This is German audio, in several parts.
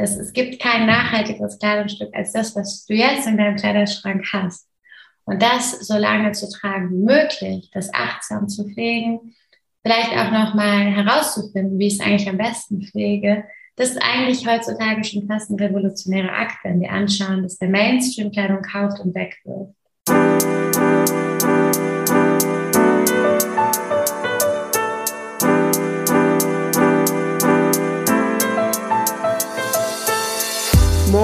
dass es gibt kein nachhaltigeres Kleidungsstück als das, was du jetzt in deinem Kleiderschrank hast. Und das so lange zu tragen wie möglich, das achtsam zu pflegen, vielleicht auch nochmal herauszufinden, wie ich es eigentlich am besten pflege, das ist eigentlich heutzutage schon fast ein revolutionärer Akt, wenn wir anschauen, dass der Mainstream Kleidung kauft und wegwirft.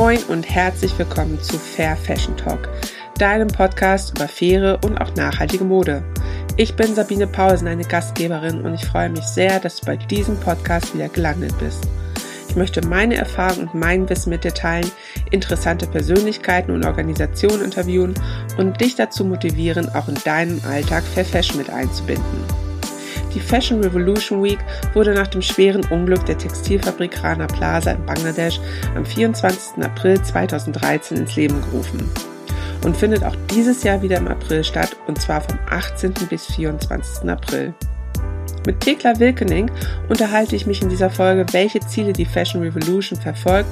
Moin und herzlich willkommen zu Fair Fashion Talk, deinem Podcast über faire und auch nachhaltige Mode. Ich bin Sabine Paulsen, eine Gastgeberin und ich freue mich sehr, dass du bei diesem Podcast wieder gelandet bist. Ich möchte meine Erfahrungen und mein Wissen mit dir teilen, interessante Persönlichkeiten und Organisationen interviewen und dich dazu motivieren, auch in deinem Alltag Fair Fashion mit einzubinden. Die Fashion Revolution Week wurde nach dem schweren Unglück der Textilfabrik Rana Plaza in Bangladesch am 24. April 2013 ins Leben gerufen und findet auch dieses Jahr wieder im April statt und zwar vom 18. bis 24. April. Mit Thekla Wilkening unterhalte ich mich in dieser Folge, welche Ziele die Fashion Revolution verfolgt,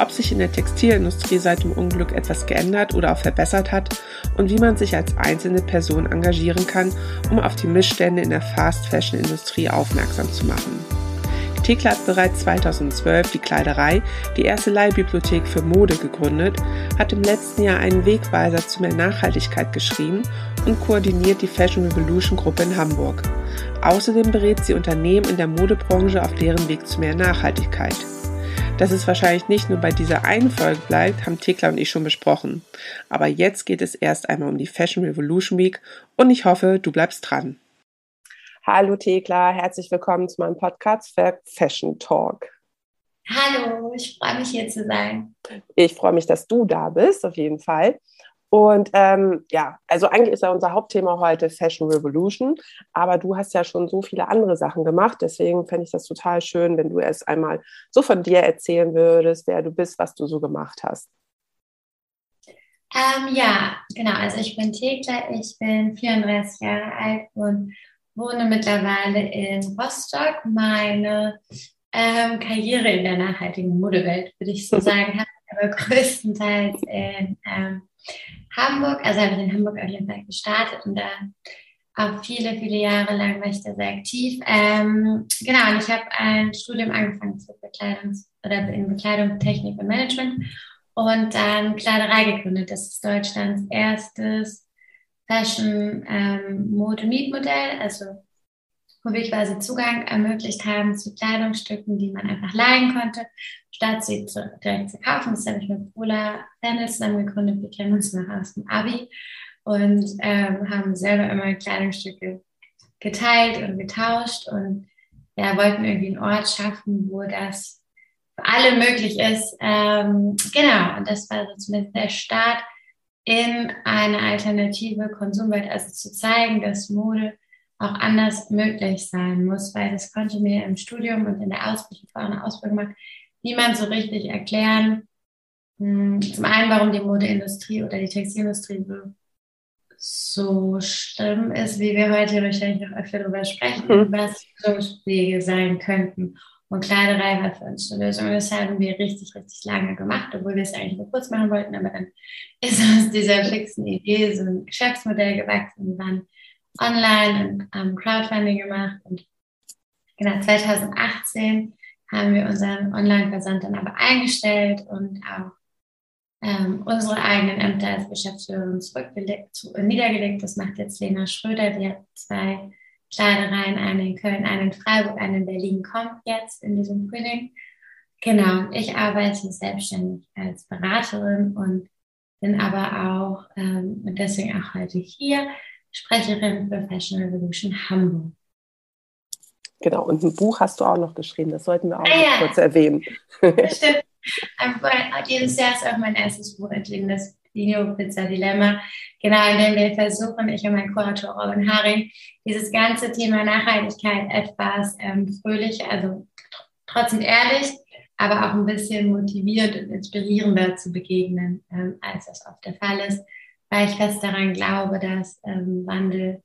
ob sich in der Textilindustrie seit dem Unglück etwas geändert oder auch verbessert hat und wie man sich als einzelne Person engagieren kann, um auf die Missstände in der Fast Fashion Industrie aufmerksam zu machen. Thekla hat bereits 2012 die Kleiderei, die erste Leihbibliothek für Mode gegründet, hat im letzten Jahr einen Wegweiser zu mehr Nachhaltigkeit geschrieben und koordiniert die Fashion Revolution Gruppe in Hamburg. Außerdem berät sie Unternehmen in der Modebranche auf deren Weg zu mehr Nachhaltigkeit. Dass es wahrscheinlich nicht nur bei dieser einen Folge bleibt, haben Thekla und ich schon besprochen. Aber jetzt geht es erst einmal um die Fashion Revolution Week und ich hoffe, du bleibst dran. Hallo Thekla, herzlich willkommen zu meinem Podcast Fashion Talk. Hallo, ich freue mich hier zu sein. Ich freue mich, dass du da bist, auf jeden Fall. Und ähm, ja, also eigentlich ist ja unser Hauptthema heute Fashion Revolution, aber du hast ja schon so viele andere Sachen gemacht, deswegen fände ich das total schön, wenn du erst einmal so von dir erzählen würdest, wer du bist, was du so gemacht hast. Ähm, ja, genau, also ich bin Thekla, ich bin 34 Jahre alt und wohne mittlerweile in Rostock. Meine ähm, Karriere in der nachhaltigen Modewelt, würde ich so sagen, habe ich aber größtenteils in ähm, Hamburg, also habe ich in Hamburg auf jeden Fall gestartet und da auch viele, viele Jahre lang war ich da sehr aktiv. Ähm, genau, und ich habe ein Studium angefangen zur Bekleidungs- oder in Bekleidung, Technik und Management und dann Kleiderei gegründet. Das ist Deutschlands erstes Fashion ähm, Mode Mietmodell, also wo wir quasi Zugang ermöglicht haben zu Kleidungsstücken, die man einfach leihen konnte, statt sie zu, direkt zu kaufen. Das habe ich mit Paula Fennel zusammen gegründet. Wir kennen uns noch aus dem Abi und ähm, haben selber immer Kleidungsstücke geteilt und getauscht und ja, wollten irgendwie einen Ort schaffen, wo das für alle möglich ist. Ähm, genau, und das war so zumindest der Start in eine alternative Konsumwelt, also zu zeigen, dass Mode auch anders möglich sein muss, weil das konnte mir im Studium und in der Ausbildung, vor einer Ausbildung gemacht, niemand so richtig erklären. Hm, zum einen, warum die Modeindustrie oder die Textilindustrie so, so schlimm ist, wie wir heute wahrscheinlich noch öfter darüber sprechen, mhm. was Lösungswege sein könnten. Und Kleiderei war für uns eine Lösung. Und das haben wir richtig, richtig lange gemacht, obwohl wir es eigentlich nur kurz machen wollten. Aber dann ist aus dieser fixen Idee so ein Geschäftsmodell gewachsen. Wir waren online und haben Crowdfunding gemacht. Und genau 2018 haben wir unseren Online-Versand dann aber eingestellt und auch ähm, unsere eigenen Ämter als Geschäftsführerin zurückgelegt, zu, niedergelegt. Das macht jetzt Lena Schröder, die hat zwei Kleidereien, eine in Köln, eine in Freiburg, eine in Berlin kommt jetzt in diesem Frühling. Genau, ich arbeite selbstständig als Beraterin und bin aber auch, ähm, und deswegen auch heute hier, Sprecherin für Fashion Revolution Hamburg. Genau, und ein Buch hast du auch noch geschrieben, das sollten wir auch ah, ja. kurz erwähnen. Stimmt. Dieses Jahr ist auch mein erstes Buch erschienen, das Dino Pizza Dilemma, genau, in dem wir versuchen, ich und mein Kurator Robin Haring, dieses ganze Thema Nachhaltigkeit etwas ähm, fröhlich, also trotzdem ehrlich, aber auch ein bisschen motivierend und inspirierender zu begegnen, ähm, als das oft der Fall ist, weil ich fest daran glaube, dass ähm, Wandel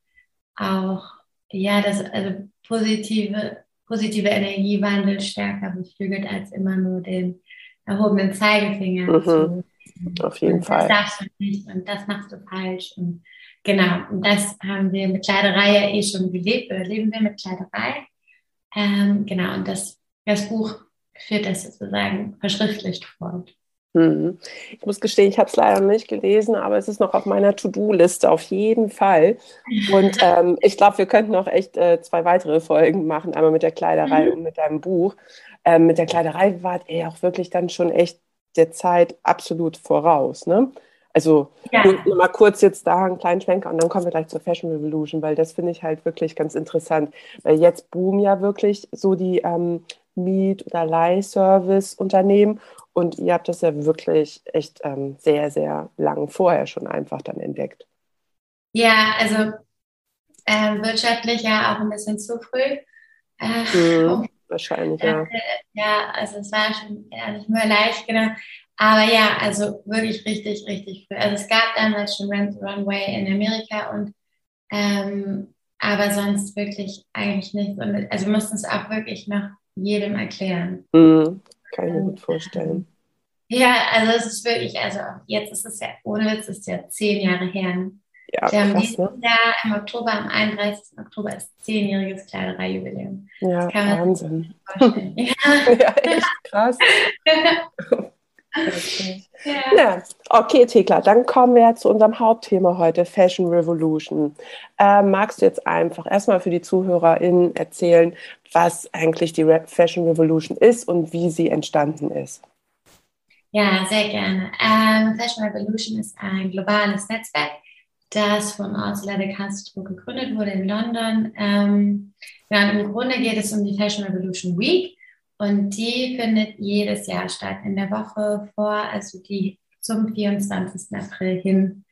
auch, ja, das, also positive, positive Energiewandel stärker beflügelt als immer nur den erhobenen Zeigefinger Mhm. zu. Auf jeden und Fall. Das darfst du nicht und das machst du falsch. Und genau, und das haben wir mit Kleiderei ja eh schon gelebt oder leben wir mit Kleiderei. Ähm, genau, und das, das Buch führt das sozusagen verschriftlicht fort. Mhm. Ich muss gestehen, ich habe es leider noch nicht gelesen, aber es ist noch auf meiner To-Do-Liste auf jeden Fall. Und ähm, ich glaube, wir könnten auch echt äh, zwei weitere Folgen machen, einmal mit der Kleiderei Mhm. und mit deinem Buch. Ähm, mit der Kleiderei wart ihr auch wirklich dann schon echt der Zeit absolut voraus, ne? Also Ja, mal kurz jetzt da einen kleinen Schwenker und dann kommen wir gleich zur Fashion Revolution, weil das finde ich halt wirklich ganz interessant. Weil jetzt boomen ja wirklich so die ähm, Miet- oder Leihservice-Unternehmen und ihr habt das ja wirklich echt ähm, sehr, sehr lang vorher schon einfach dann entdeckt. ja also ähm, wirtschaftlich ja auch ein bisschen zu früh. Äh, Mhm, wahrscheinlich, ja. Ja, also es war schon ja, nicht mehr leicht, genau. Aber ja, also wirklich richtig, richtig früh. Also es gab damals schon Rent the Runway in Amerika und ähm, aber sonst wirklich eigentlich nichts. Und, also wir mussten es auch wirklich noch jedem erklären. Mhm, kann ich mir gut vorstellen. Ja, also es ist wirklich, also jetzt ist es ja, ohne Witz ist ja zehn Jahre her. ne? Ja, Wir haben krass, dieses ne? Jahr im Oktober, am 31. Oktober ist zehnjähriges Kleidereijubiläum. Ja, kann man- Wahnsinn. Vorstellen. Ja. Ja, echt krass. Wirklich. ja. Okay, Thekla, dann kommen wir zu unserem Hauptthema heute, Fashion Revolution. Ähm, magst du jetzt einfach erstmal für die ZuhörerInnen erzählen, was eigentlich die Fashion Revolution ist und wie sie entstanden ist? Ja, sehr gerne. Ähm, Fashion Revolution ist ein globales Netzwerk, das von Ursula de Castro gegründet wurde in London. Ähm, ja, Im Grunde geht es um die Fashion Revolution Week und die findet jedes Jahr statt, in der Woche vor, also die zum 24. April hin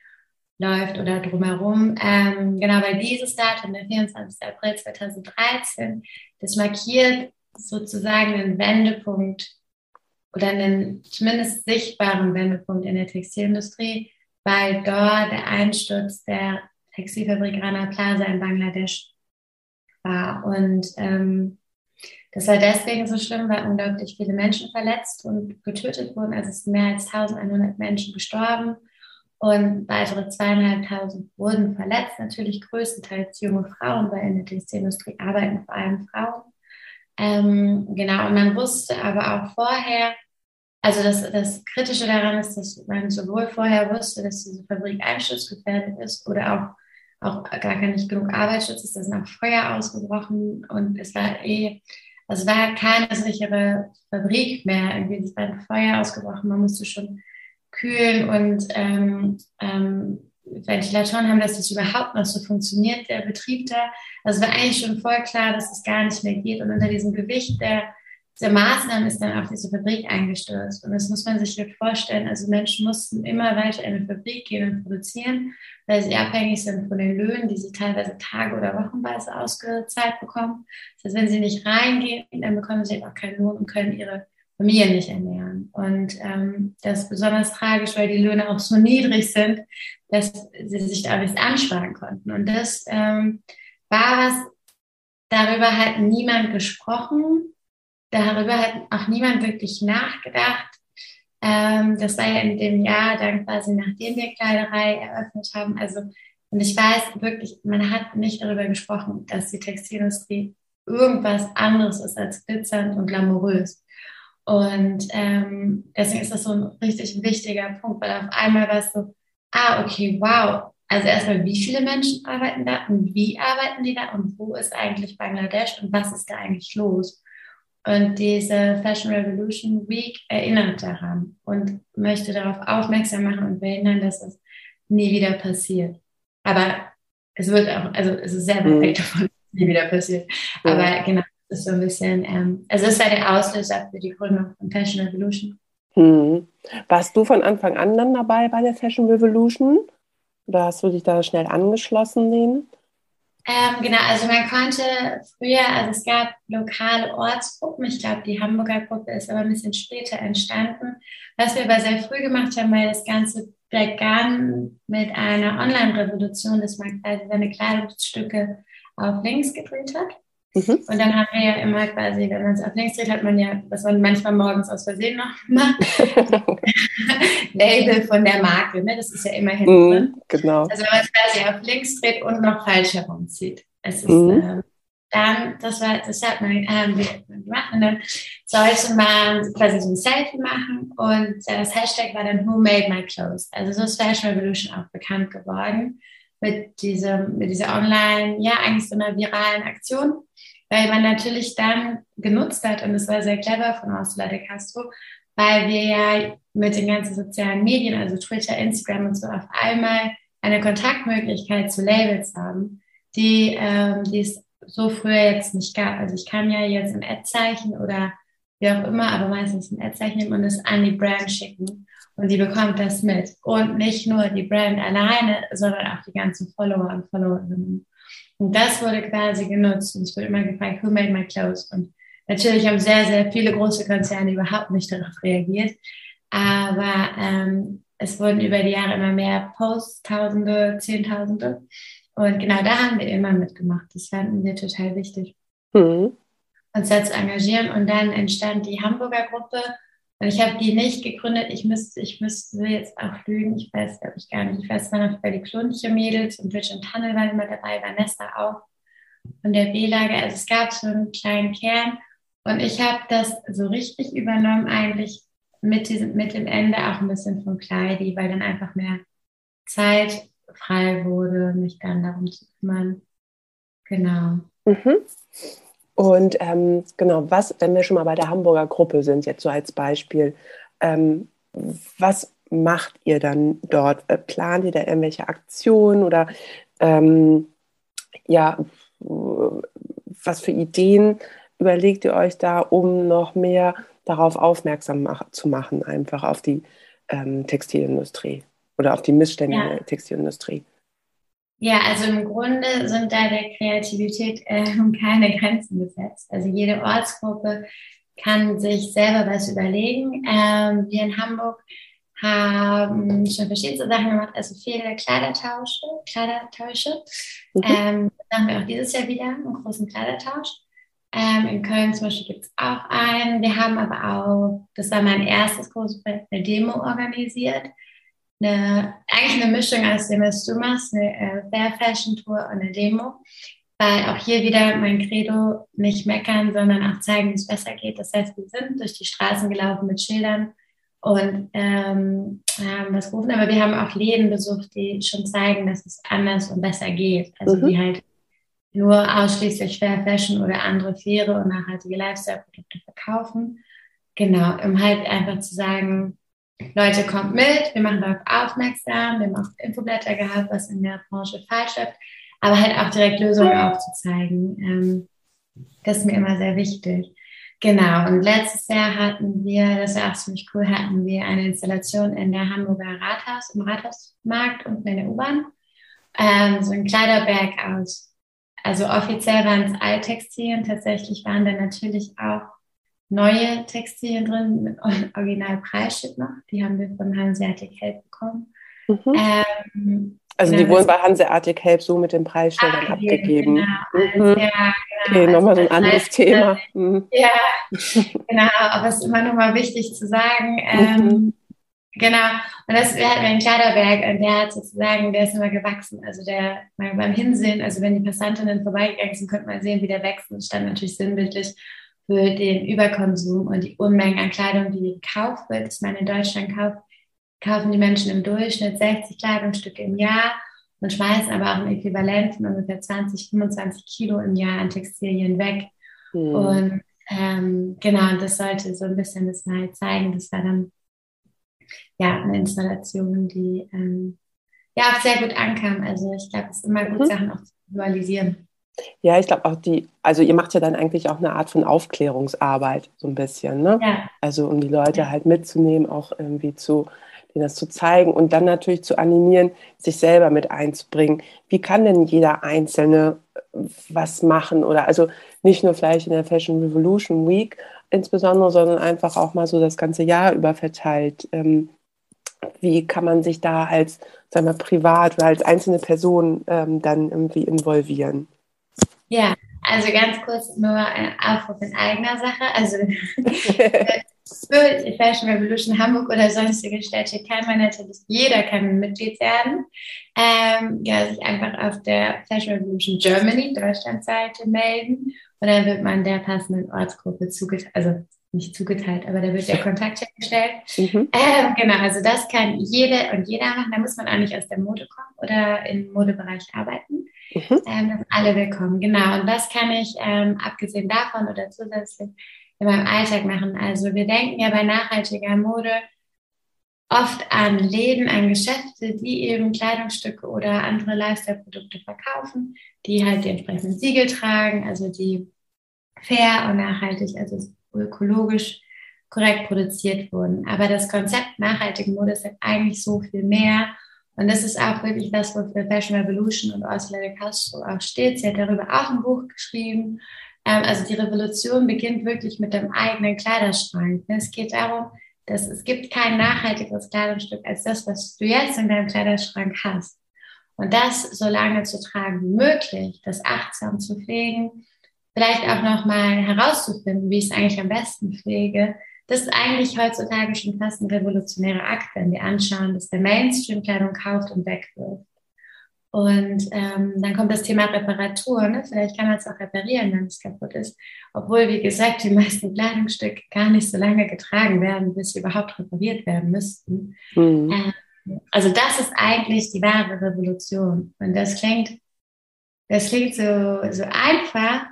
läuft oder drumherum. Ähm, genau, weil dieses Datum, der 24. April 2013, das markiert sozusagen einen Wendepunkt oder einen zumindest sichtbaren Wendepunkt in der Textilindustrie, weil dort der Einsturz der Textilfabrik Rana Plaza in Bangladesch war. Und ähm, das war deswegen so schlimm, weil unglaublich viele Menschen verletzt und getötet wurden. Also es sind mehr als 1100 Menschen gestorben und weitere zweieinhalbtausend wurden verletzt. Natürlich größtenteils junge Frauen, weil in der Textilindustrie arbeiten vor allem Frauen. Ähm, genau, und man wusste aber auch vorher, also das, das Kritische daran ist, dass man sowohl vorher wusste, dass diese Fabrik einsturzgefährdet ist oder auch, auch gar nicht genug Arbeitsschutz ist. Da sind auch Feuer ausgebrochen und es war eh, es war keine sichere Fabrik mehr. Irgendwie war ein Feuer ausgebrochen, man musste schon kühlen und ähm, ähm, Ventilatoren haben, dass das überhaupt noch so funktioniert, der Betrieb da. Also es war eigentlich schon voll klar, dass es gar nicht mehr geht. Und unter diesem Gewicht der, der Maßnahmen ist dann auch diese Fabrik eingestürzt. Und das muss man sich jetzt vorstellen. Also Menschen mussten immer weiter in eine Fabrik gehen und produzieren, weil sie abhängig sind von den Löhnen, die sie teilweise Tage- oder Wochenweise ausgezahlt bekommen. Das heißt, wenn sie nicht reingehen, dann bekommen sie auch keinen Lohn und können ihre Familien nicht ernähren. Und ähm, das ist besonders tragisch, weil die Löhne auch so niedrig sind, dass sie sich da nichts ansparen konnten. Und das ähm, war was, darüber hat niemand gesprochen, darüber hat auch niemand wirklich nachgedacht. Ähm, das war ja in dem Jahr dann quasi, nachdem wir Kleiderei eröffnet haben. Also, und ich weiß wirklich, man hat nicht darüber gesprochen, dass die Textilindustrie irgendwas anderes ist als glitzernd und glamourös. Und ähm, deswegen ist das so ein richtig wichtiger Punkt, weil auf einmal war es so, ah, okay, wow. Also erstmal, wie viele Menschen arbeiten da und wie arbeiten die da und wo ist eigentlich Bangladesch und was ist da eigentlich los? Und diese Fashion Revolution Week erinnert daran und möchte darauf aufmerksam machen und verhindern, dass es nie wieder passiert. Aber es wird auch, also es ist sehr weit weg davon, dass es nie wieder passiert. Aber genau, das ist so ein bisschen, ähm, also es war der Auslöser für die Gründung von Fashion Revolution. Hm. Warst du von Anfang an dann dabei bei der Fashion Revolution? Oder hast du dich da schnell angeschlossen denen? Ähm, genau, also man konnte früher, also es gab lokale Ortsgruppen, ich glaube, die Hamburger Gruppe ist aber ein bisschen später entstanden. Was wir aber sehr früh gemacht haben, weil das Ganze begann mit einer Online-Revolution, dass man quasi seine Kleidungsstücke auf Links gedreht hat. Mhm. Und dann haben wir ja immer quasi, wenn man es auf links dreht, hat man ja, was man manchmal morgens aus Versehen noch macht, Label von der Marke, ne? das ist ja immer hinten mhm. Genau. Also wenn man es quasi auf links dreht und noch falsch herumzieht. Es ist, mhm. ähm, dann, das war, das hat man ähm, gemacht und dann sollte man quasi so ein Selfie machen und das Hashtag war dann Who Made My Clothes. Also so ist Fashion Revolution auch bekannt geworden mit diesem, mit dieser Online, ja, eigentlich so einer viralen Aktion, weil man natürlich dann genutzt hat, und das war sehr clever von Ursula de Castro, weil wir ja mit den ganzen sozialen Medien, also Twitter, Instagram und so, auf einmal eine Kontaktmöglichkeit zu Labels haben, die, ähm, die es so früher jetzt nicht gab. Also ich kann ja jetzt ein Ad-Zeichen oder wie auch immer, aber meistens ein Ad-Zeichen nehmen und es an die Brand schicken und die bekommt das mit. Und nicht nur die Brand alleine, sondern auch die ganzen Follower und Followerinnen. Und das wurde quasi genutzt und es wurde immer gefragt, who made my clothes? Und natürlich haben sehr, sehr viele große Konzerne überhaupt nicht darauf reagiert. Aber ähm, es wurden über die Jahre immer mehr Posts, Tausende, Zehntausende. Und genau da haben wir immer mitgemacht. Das fanden wir total wichtig, mhm. uns da zu engagieren. Und dann entstand die Hamburger Gruppe ich habe die nicht gegründet. Ich müsste, ich müsste jetzt auch lügen. Ich weiß, glaube ich, gar nicht. Ich weiß, waren noch bei die Klonliche Mädels und und Tunnel waren immer dabei, Vanessa auch. Und der B-Lager. Also es gab so einen kleinen Kern. Und ich habe das so richtig übernommen eigentlich mit, diesem, mit dem Ende auch ein bisschen von Kleidi, weil dann einfach mehr Zeit frei wurde, mich dann darum zu kümmern. Genau. Mhm. Und ähm, genau, was, wenn wir schon mal bei der Hamburger Gruppe sind, jetzt so als Beispiel, ähm, was macht ihr dann dort? Äh, plant ihr da irgendwelche Aktionen oder ähm, ja, was für Ideen überlegt ihr euch da, um noch mehr darauf aufmerksam mach zu machen, einfach auf die ähm, Textilindustrie oder auf die Missstände ja. der Textilindustrie? Ja, also im Grunde sind da der Kreativität äh, keine Grenzen gesetzt. Also jede Ortsgruppe kann sich selber was überlegen. Ähm, wir in Hamburg haben schon verschiedene Sachen gemacht, also viele Kleidertausche, Kleidertausche. Mhm. Ähm, das machen wir auch dieses Jahr wieder, einen großen Kleidertausch. Ähm, in Köln zum Beispiel gibt es auch einen. Wir haben aber auch, das war mein erstes großes Projekt, eine Demo organisiert eine, eigentlich eine Mischung aus dem, was du machst, eine äh, Fair Fashion Tour und eine Demo. Weil auch hier wieder mein Credo nicht meckern, sondern auch zeigen, wie es besser geht. Das heißt, wir sind durch die Straßen gelaufen mit Schildern und ähm, haben das gerufen. Aber wir haben auch Läden besucht, die schon zeigen, dass es anders und besser geht. Also mhm. die halt nur ausschließlich Fair Fashion oder andere faire und nachhaltige Lifestyle-Produkte verkaufen. Genau, um halt einfach zu sagen, Leute, kommt mit, wir machen darauf aufmerksam, wir haben auch Infoblätter gehabt, was in der Branche falsch läuft, aber halt auch direkt Lösungen aufzuzeigen. Ähm, das ist mir immer sehr wichtig. Genau, und letztes Jahr hatten wir, das war auch ziemlich cool, hatten wir eine Installation in der Hamburger Rathaus, im Rathausmarkt und in der U-Bahn. Ähm, so ein Kleiderberg aus. Also offiziell waren es Alttextilien, tatsächlich waren da natürlich auch neue Textilien drin mit Original Preisschild noch. Die haben wir von Hanseatic Help bekommen. Mhm. Ähm, also die wurden bei Hanseatic Help so mit den Preisschildern abgegeben. Genau. Mhm. Ja, genau. Okay, nochmal so ein anderes heißt, Thema. Mhm. Ja, genau, aber es ist immer nochmal wichtig zu sagen. Ähm, mhm. Genau, und das wir hatten einen Kleiderberg und der hat sozusagen, der ist immer gewachsen. Also der beim Hinsehen, also wenn die Passantinnen vorbeigegangen sind, konnte man sehen, wie der wächst. Und stand natürlich sinnbildlich für den Überkonsum und die Unmengen an Kleidung, die gekauft wird. Ich meine, in Deutschland kauft, kaufen die Menschen im Durchschnitt 60 Kleidungsstücke im Jahr und schmeißen aber auch im Äquivalent von ungefähr 20, 25 Kilo im Jahr an Textilien weg. Mhm. Und ähm, genau, das sollte so ein bisschen das mal zeigen. Das war dann ja eine Installation, die ähm, ja auch sehr gut ankam. Also ich glaube, es ist immer gut, mhm. Sachen auch zu visualisieren. Ja, ich glaube auch die, also ihr macht ja dann eigentlich auch eine Art von Aufklärungsarbeit, so ein bisschen, ne? Ja. Also um die Leute ja. halt mitzunehmen, auch irgendwie zu, denen das zu zeigen und dann natürlich zu animieren, sich selber mit einzubringen. Wie kann denn jeder Einzelne was machen? Oder also nicht nur vielleicht in der Fashion Revolution Week insbesondere, sondern einfach auch mal so das ganze Jahr über verteilt. Ähm, wie kann man sich da als, sagen wir, privat oder als einzelne Person ähm, dann irgendwie involvieren? Ja, also ganz kurz nur ein Aufruf in eigener Sache. Also für Fashion Revolution Hamburg oder sonstige Städte kann man natürlich, jeder kann Mitglied werden. Ähm, ja, sich einfach auf der Fashion Revolution Germany Deutschland-Seite melden und dann wird man der passenden Ortsgruppe zugeteilt, also nicht zugeteilt, aber da wird der Kontakt hergestellt. Mhm. Ähm, genau, also das kann jede und jeder machen. Da muss man auch nicht aus der Mode kommen oder im Modebereich arbeiten. Mhm. Ähm, alle willkommen, genau. Und das kann ich ähm, abgesehen davon oder zusätzlich in meinem Alltag machen. Also wir denken ja bei nachhaltiger Mode oft an Läden, an Geschäfte, die eben Kleidungsstücke oder andere Lifestyle-Produkte verkaufen, die halt die entsprechenden Siegel tragen, also die fair und nachhaltig, also ökologisch korrekt produziert wurden. Aber das Konzept nachhaltige Mode ist halt eigentlich so viel mehr. Und das ist auch wirklich das, wofür Fashion Revolution und Ursula de Castro auch steht. Sie hat darüber auch ein Buch geschrieben. Ähm, also die Revolution beginnt wirklich mit dem eigenen Kleiderschrank. Es geht darum, dass es gibt kein nachhaltigeres Kleidungsstück als das, was du jetzt in deinem Kleiderschrank hast. Und das so lange zu tragen wie möglich, das achtsam zu pflegen, vielleicht auch nochmal herauszufinden, wie ich es eigentlich am besten pflege, das ist eigentlich heutzutage schon fast ein revolutionärer Akt, wenn wir anschauen, dass der Mainstream Kleidung kauft und wegwirft. Und ähm, dann kommt das Thema Reparatur. Ne? Vielleicht kann man es auch reparieren, wenn es kaputt ist. Obwohl, wie gesagt, die meisten Kleidungsstücke gar nicht so lange getragen werden, bis sie überhaupt repariert werden müssten. Mhm. Ähm, also das ist eigentlich die wahre Revolution. Und das klingt, das klingt so, so einfach,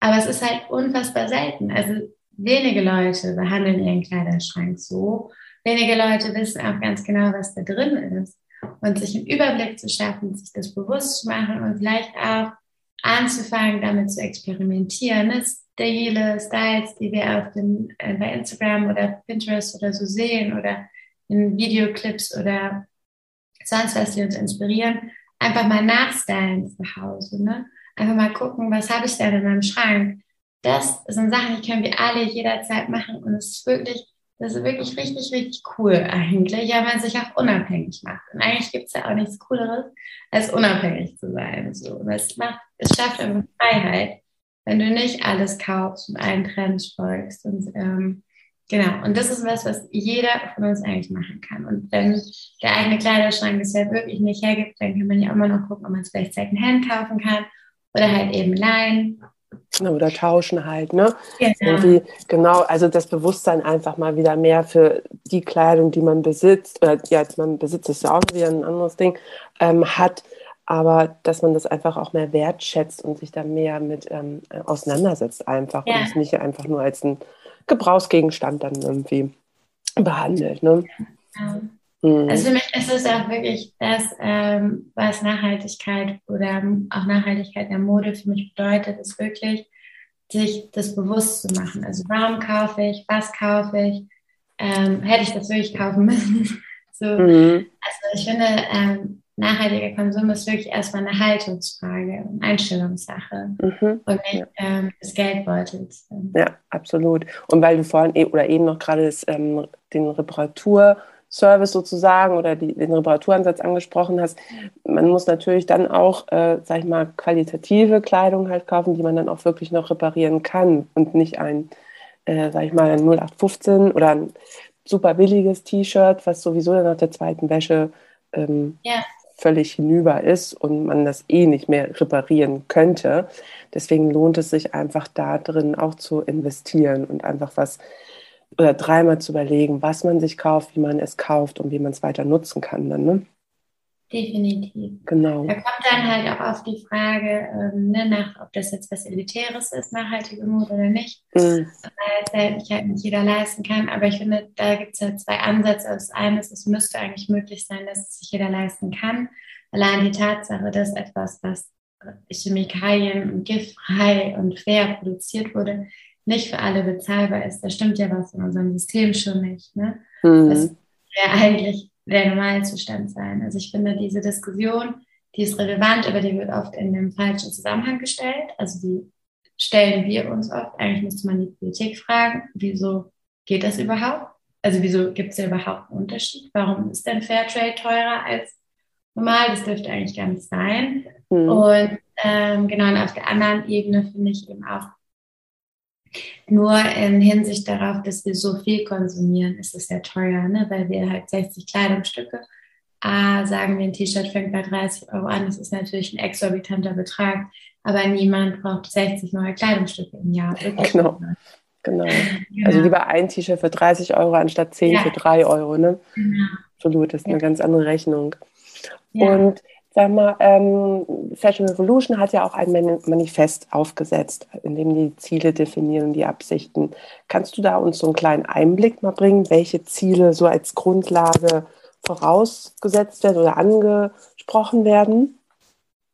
aber es ist halt unfassbar selten. Also wenige Leute behandeln ihren Kleiderschrank so. Wenige Leute wissen auch ganz genau, was da drin ist und sich einen Überblick zu schaffen, sich das bewusst zu machen und vielleicht auch anzufangen, damit zu experimentieren. Stile, Styles, die wir auf dem, äh, bei Instagram oder Pinterest oder so sehen oder in Videoclips oder sonst was, die uns inspirieren, einfach mal nachstylen zu Hause. Ne? Einfach mal gucken, was habe ich da in meinem Schrank? Das sind Sachen, die können wir alle jederzeit machen und es ist wirklich das ist wirklich richtig, richtig cool eigentlich, ja, man sich auch unabhängig macht. Und eigentlich gibt es ja auch nichts Cooleres, als unabhängig zu sein. So. Es, macht, es schafft eine Freiheit, wenn du nicht alles kaufst und allen Trends folgst. Und ähm, genau, und das ist was, was jeder von uns eigentlich machen kann. Und wenn der eigene Kleiderschrank es ja wirklich nicht hergibt, dann kann man ja immer noch gucken, ob man es vielleicht Secondhand kaufen kann oder halt eben leihen oder tauschen halt, ne? Genau. Genau, also das Bewusstsein einfach mal wieder mehr für die Kleidung, die man besitzt, oder ja, man besitzt, ist ja auch wieder ein anderes Ding, ähm, hat, aber dass man das einfach auch mehr wertschätzt und sich da mehr mit ähm, auseinandersetzt einfach ja. und es nicht einfach nur als ein Gebrauchsgegenstand dann irgendwie behandelt, ne? Ja. Mhm. Also für mich ist es auch wirklich das, ähm, was Nachhaltigkeit oder auch Nachhaltigkeit der Mode für mich bedeutet, ist wirklich, sich das bewusst zu machen. Also warum kaufe ich, was kaufe ich, ähm, hätte ich das wirklich kaufen müssen. so, mhm. Also ich finde, ähm, nachhaltiger Konsum ist wirklich erstmal eine Haltungsfrage, eine Einstellungssache mhm. und nicht ähm, des Geldbeutels. Ja, absolut. Und weil du vorhin e oder eben noch gerade ähm, den Reparatur Service sozusagen oder die, den Reparaturansatz angesprochen hast, man muss natürlich dann auch, äh, sag ich mal, qualitative Kleidung halt kaufen, die man dann auch wirklich noch reparieren kann und nicht ein, äh, sag ich mal, ein 0815 oder ein super billiges T-Shirt, was sowieso dann nach der zweiten Wäsche ähm, ja. völlig hinüber ist und man das eh nicht mehr reparieren könnte. Deswegen lohnt es sich einfach da drin auch zu investieren und einfach was oder dreimal zu überlegen, was man sich kauft, wie man es kauft und wie man es weiter nutzen kann dann, ne? Definitiv. Genau. Da kommt dann halt auch auf die Frage ähm, ne, nach, ob das jetzt was Elitäres ist, nachhaltige Mode oder nicht, mhm. weil es halt, halt nicht jeder leisten kann. Aber ich finde, da gibt es halt zwei Ansätze. Das eine ist, es müsste eigentlich möglich sein, dass es sich jeder leisten kann. Allein die Tatsache, dass etwas, was Chemikalien und giftfrei und fair produziert wurde, nicht für alle bezahlbar ist. Da stimmt ja was in unserem System schon nicht. Ne? Mhm. Das wäre eigentlich der Normalzustand sein. Also ich finde diese Diskussion, die ist relevant, aber die wird oft in dem falschen Zusammenhang gestellt. Also die stellen wir uns oft. Eigentlich müsste man die Politik fragen, wieso geht das überhaupt? Also wieso gibt es ja überhaupt einen Unterschied? Warum ist denn Fairtrade teurer als normal, das dürfte eigentlich gar nicht sein. Mhm. Und ähm, genau, und auf der anderen Ebene finde ich eben auch nur in Hinsicht darauf, dass wir so viel konsumieren, ist es sehr teuer, ne? weil wir halt 60 Kleidungsstücke, ah, sagen wir, ein T-Shirt fängt bei 30 Euro an, das ist natürlich ein exorbitanter Betrag, aber niemand braucht 60 neue Kleidungsstücke im Jahr. Genau. Genau. Ja. Also lieber ein T-Shirt für 30 Euro anstatt 10 ja. für 3 Euro. Ne? Genau. Absolut, das ist ja. eine ganz andere Rechnung. Und sag mal, ähm, Fashion Revolution hat ja auch ein Manifest aufgesetzt, in dem die Ziele definieren, die Absichten. Kannst du da uns so einen kleinen Einblick mal bringen, welche Ziele so als Grundlage vorausgesetzt werden oder angesprochen werden?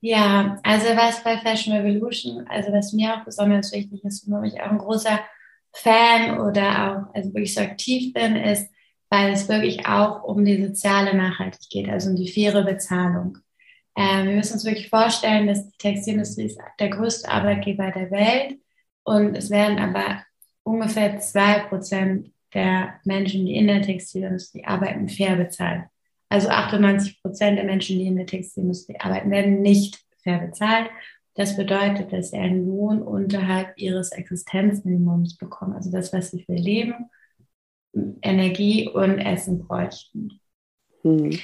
Ja, also was bei Fashion Revolution, also was mir auch besonders wichtig ist, wo ich auch ein großer Fan oder auch also wirklich so aktiv bin, ist, weil es wirklich auch um die soziale Nachhaltigkeit geht, also um die faire Bezahlung. Ähm, wir müssen uns wirklich vorstellen, dass die Textilindustrie ist der größte Arbeitgeber der Welt und es werden aber ungefähr zwei Prozent der Menschen, die in der Textilindustrie arbeiten, fair bezahlt. Also 98 Prozent der Menschen, die in der Textilindustrie arbeiten, werden nicht fair bezahlt. Das bedeutet, dass sie einen Lohn unterhalb ihres Existenzminimums bekommen, also das, was sie für Leben, Energie und Essen bräuchten. Hm.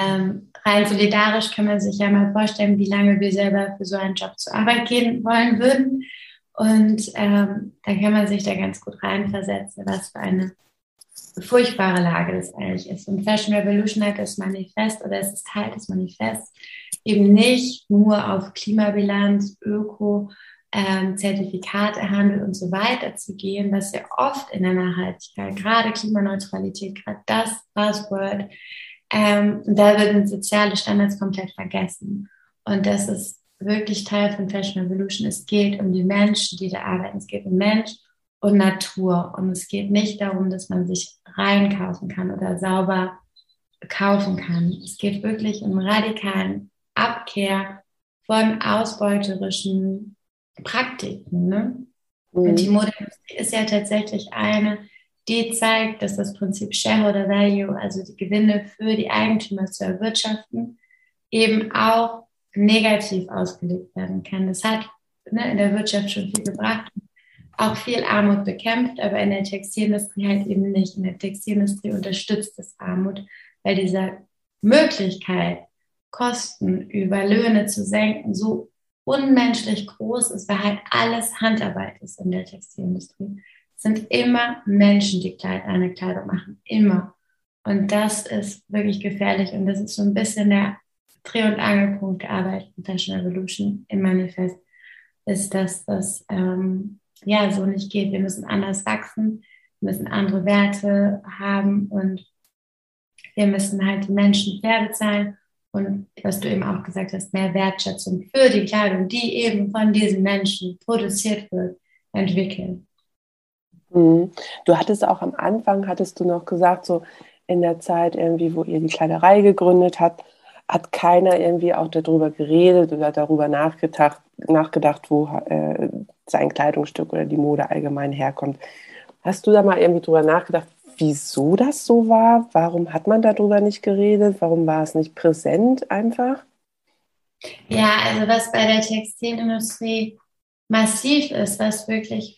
Ähm, rein solidarisch kann man sich ja mal vorstellen, wie lange wir selber für so einen Job zur Arbeit gehen wollen würden. Und ähm, dann kann man sich da ganz gut reinversetzen, was für eine furchtbare Lage das eigentlich ist. Und Fashion Revolution hat das Manifest oder es ist Teil des Manifests eben nicht nur auf Klimabilanz, Öko, ähm, Zertifikate, Handel und so weiter zu gehen, was ja oft in der Nachhaltigkeit, gerade Klimaneutralität, gerade das Buzzword, ähm, da werden soziale Standards komplett vergessen. Und das ist wirklich Teil von Fashion Revolution. Es geht um die Menschen, die da arbeiten. Es geht um Mensch und Natur. Und es geht nicht darum, dass man sich reinkaufen kann oder sauber kaufen kann. Es geht wirklich um radikalen Abkehr von ausbeuterischen Praktiken. Ne? Mhm. Und die Modeindustrie ist ja tatsächlich eine, die zeigt, dass das Prinzip Shareholder Value, also die Gewinne für die Eigentümer zu erwirtschaften, eben auch negativ ausgelegt werden kann. Das hat ne, in der Wirtschaft schon viel gebracht, auch viel Armut bekämpft, aber in der Textilindustrie halt eben nicht. In der Textilindustrie unterstützt es Armut, weil diese Möglichkeit, Kosten über Löhne zu senken, so unmenschlich groß ist, weil halt alles Handarbeit ist in der Textilindustrie. Sind immer Menschen, die eine Kleidung machen, immer. Und das ist wirklich gefährlich und das ist so ein bisschen der Dreh- und Angelpunkt der Arbeit in Fashion Revolution im Manifest, ist, dass das ähm, ja so nicht geht. Wir müssen anders wachsen, wir müssen andere Werte haben und wir müssen halt die Menschen fair bezahlen und was du eben auch gesagt hast, mehr Wertschätzung für die Kleidung, die eben von diesen Menschen produziert wird, entwickeln. Mhm. Du hattest auch am Anfang, hattest du noch gesagt, so in der Zeit irgendwie, wo ihr die Kleiderei gegründet habt, hat keiner irgendwie auch darüber geredet oder darüber nachgedacht, nachgedacht wo äh, sein Kleidungsstück oder die Mode allgemein herkommt. Hast du da mal irgendwie drüber nachgedacht, wieso das so war? Warum hat man darüber nicht geredet? Warum war es nicht präsent einfach? Ja, also was bei der Textilindustrie massiv ist, was wirklich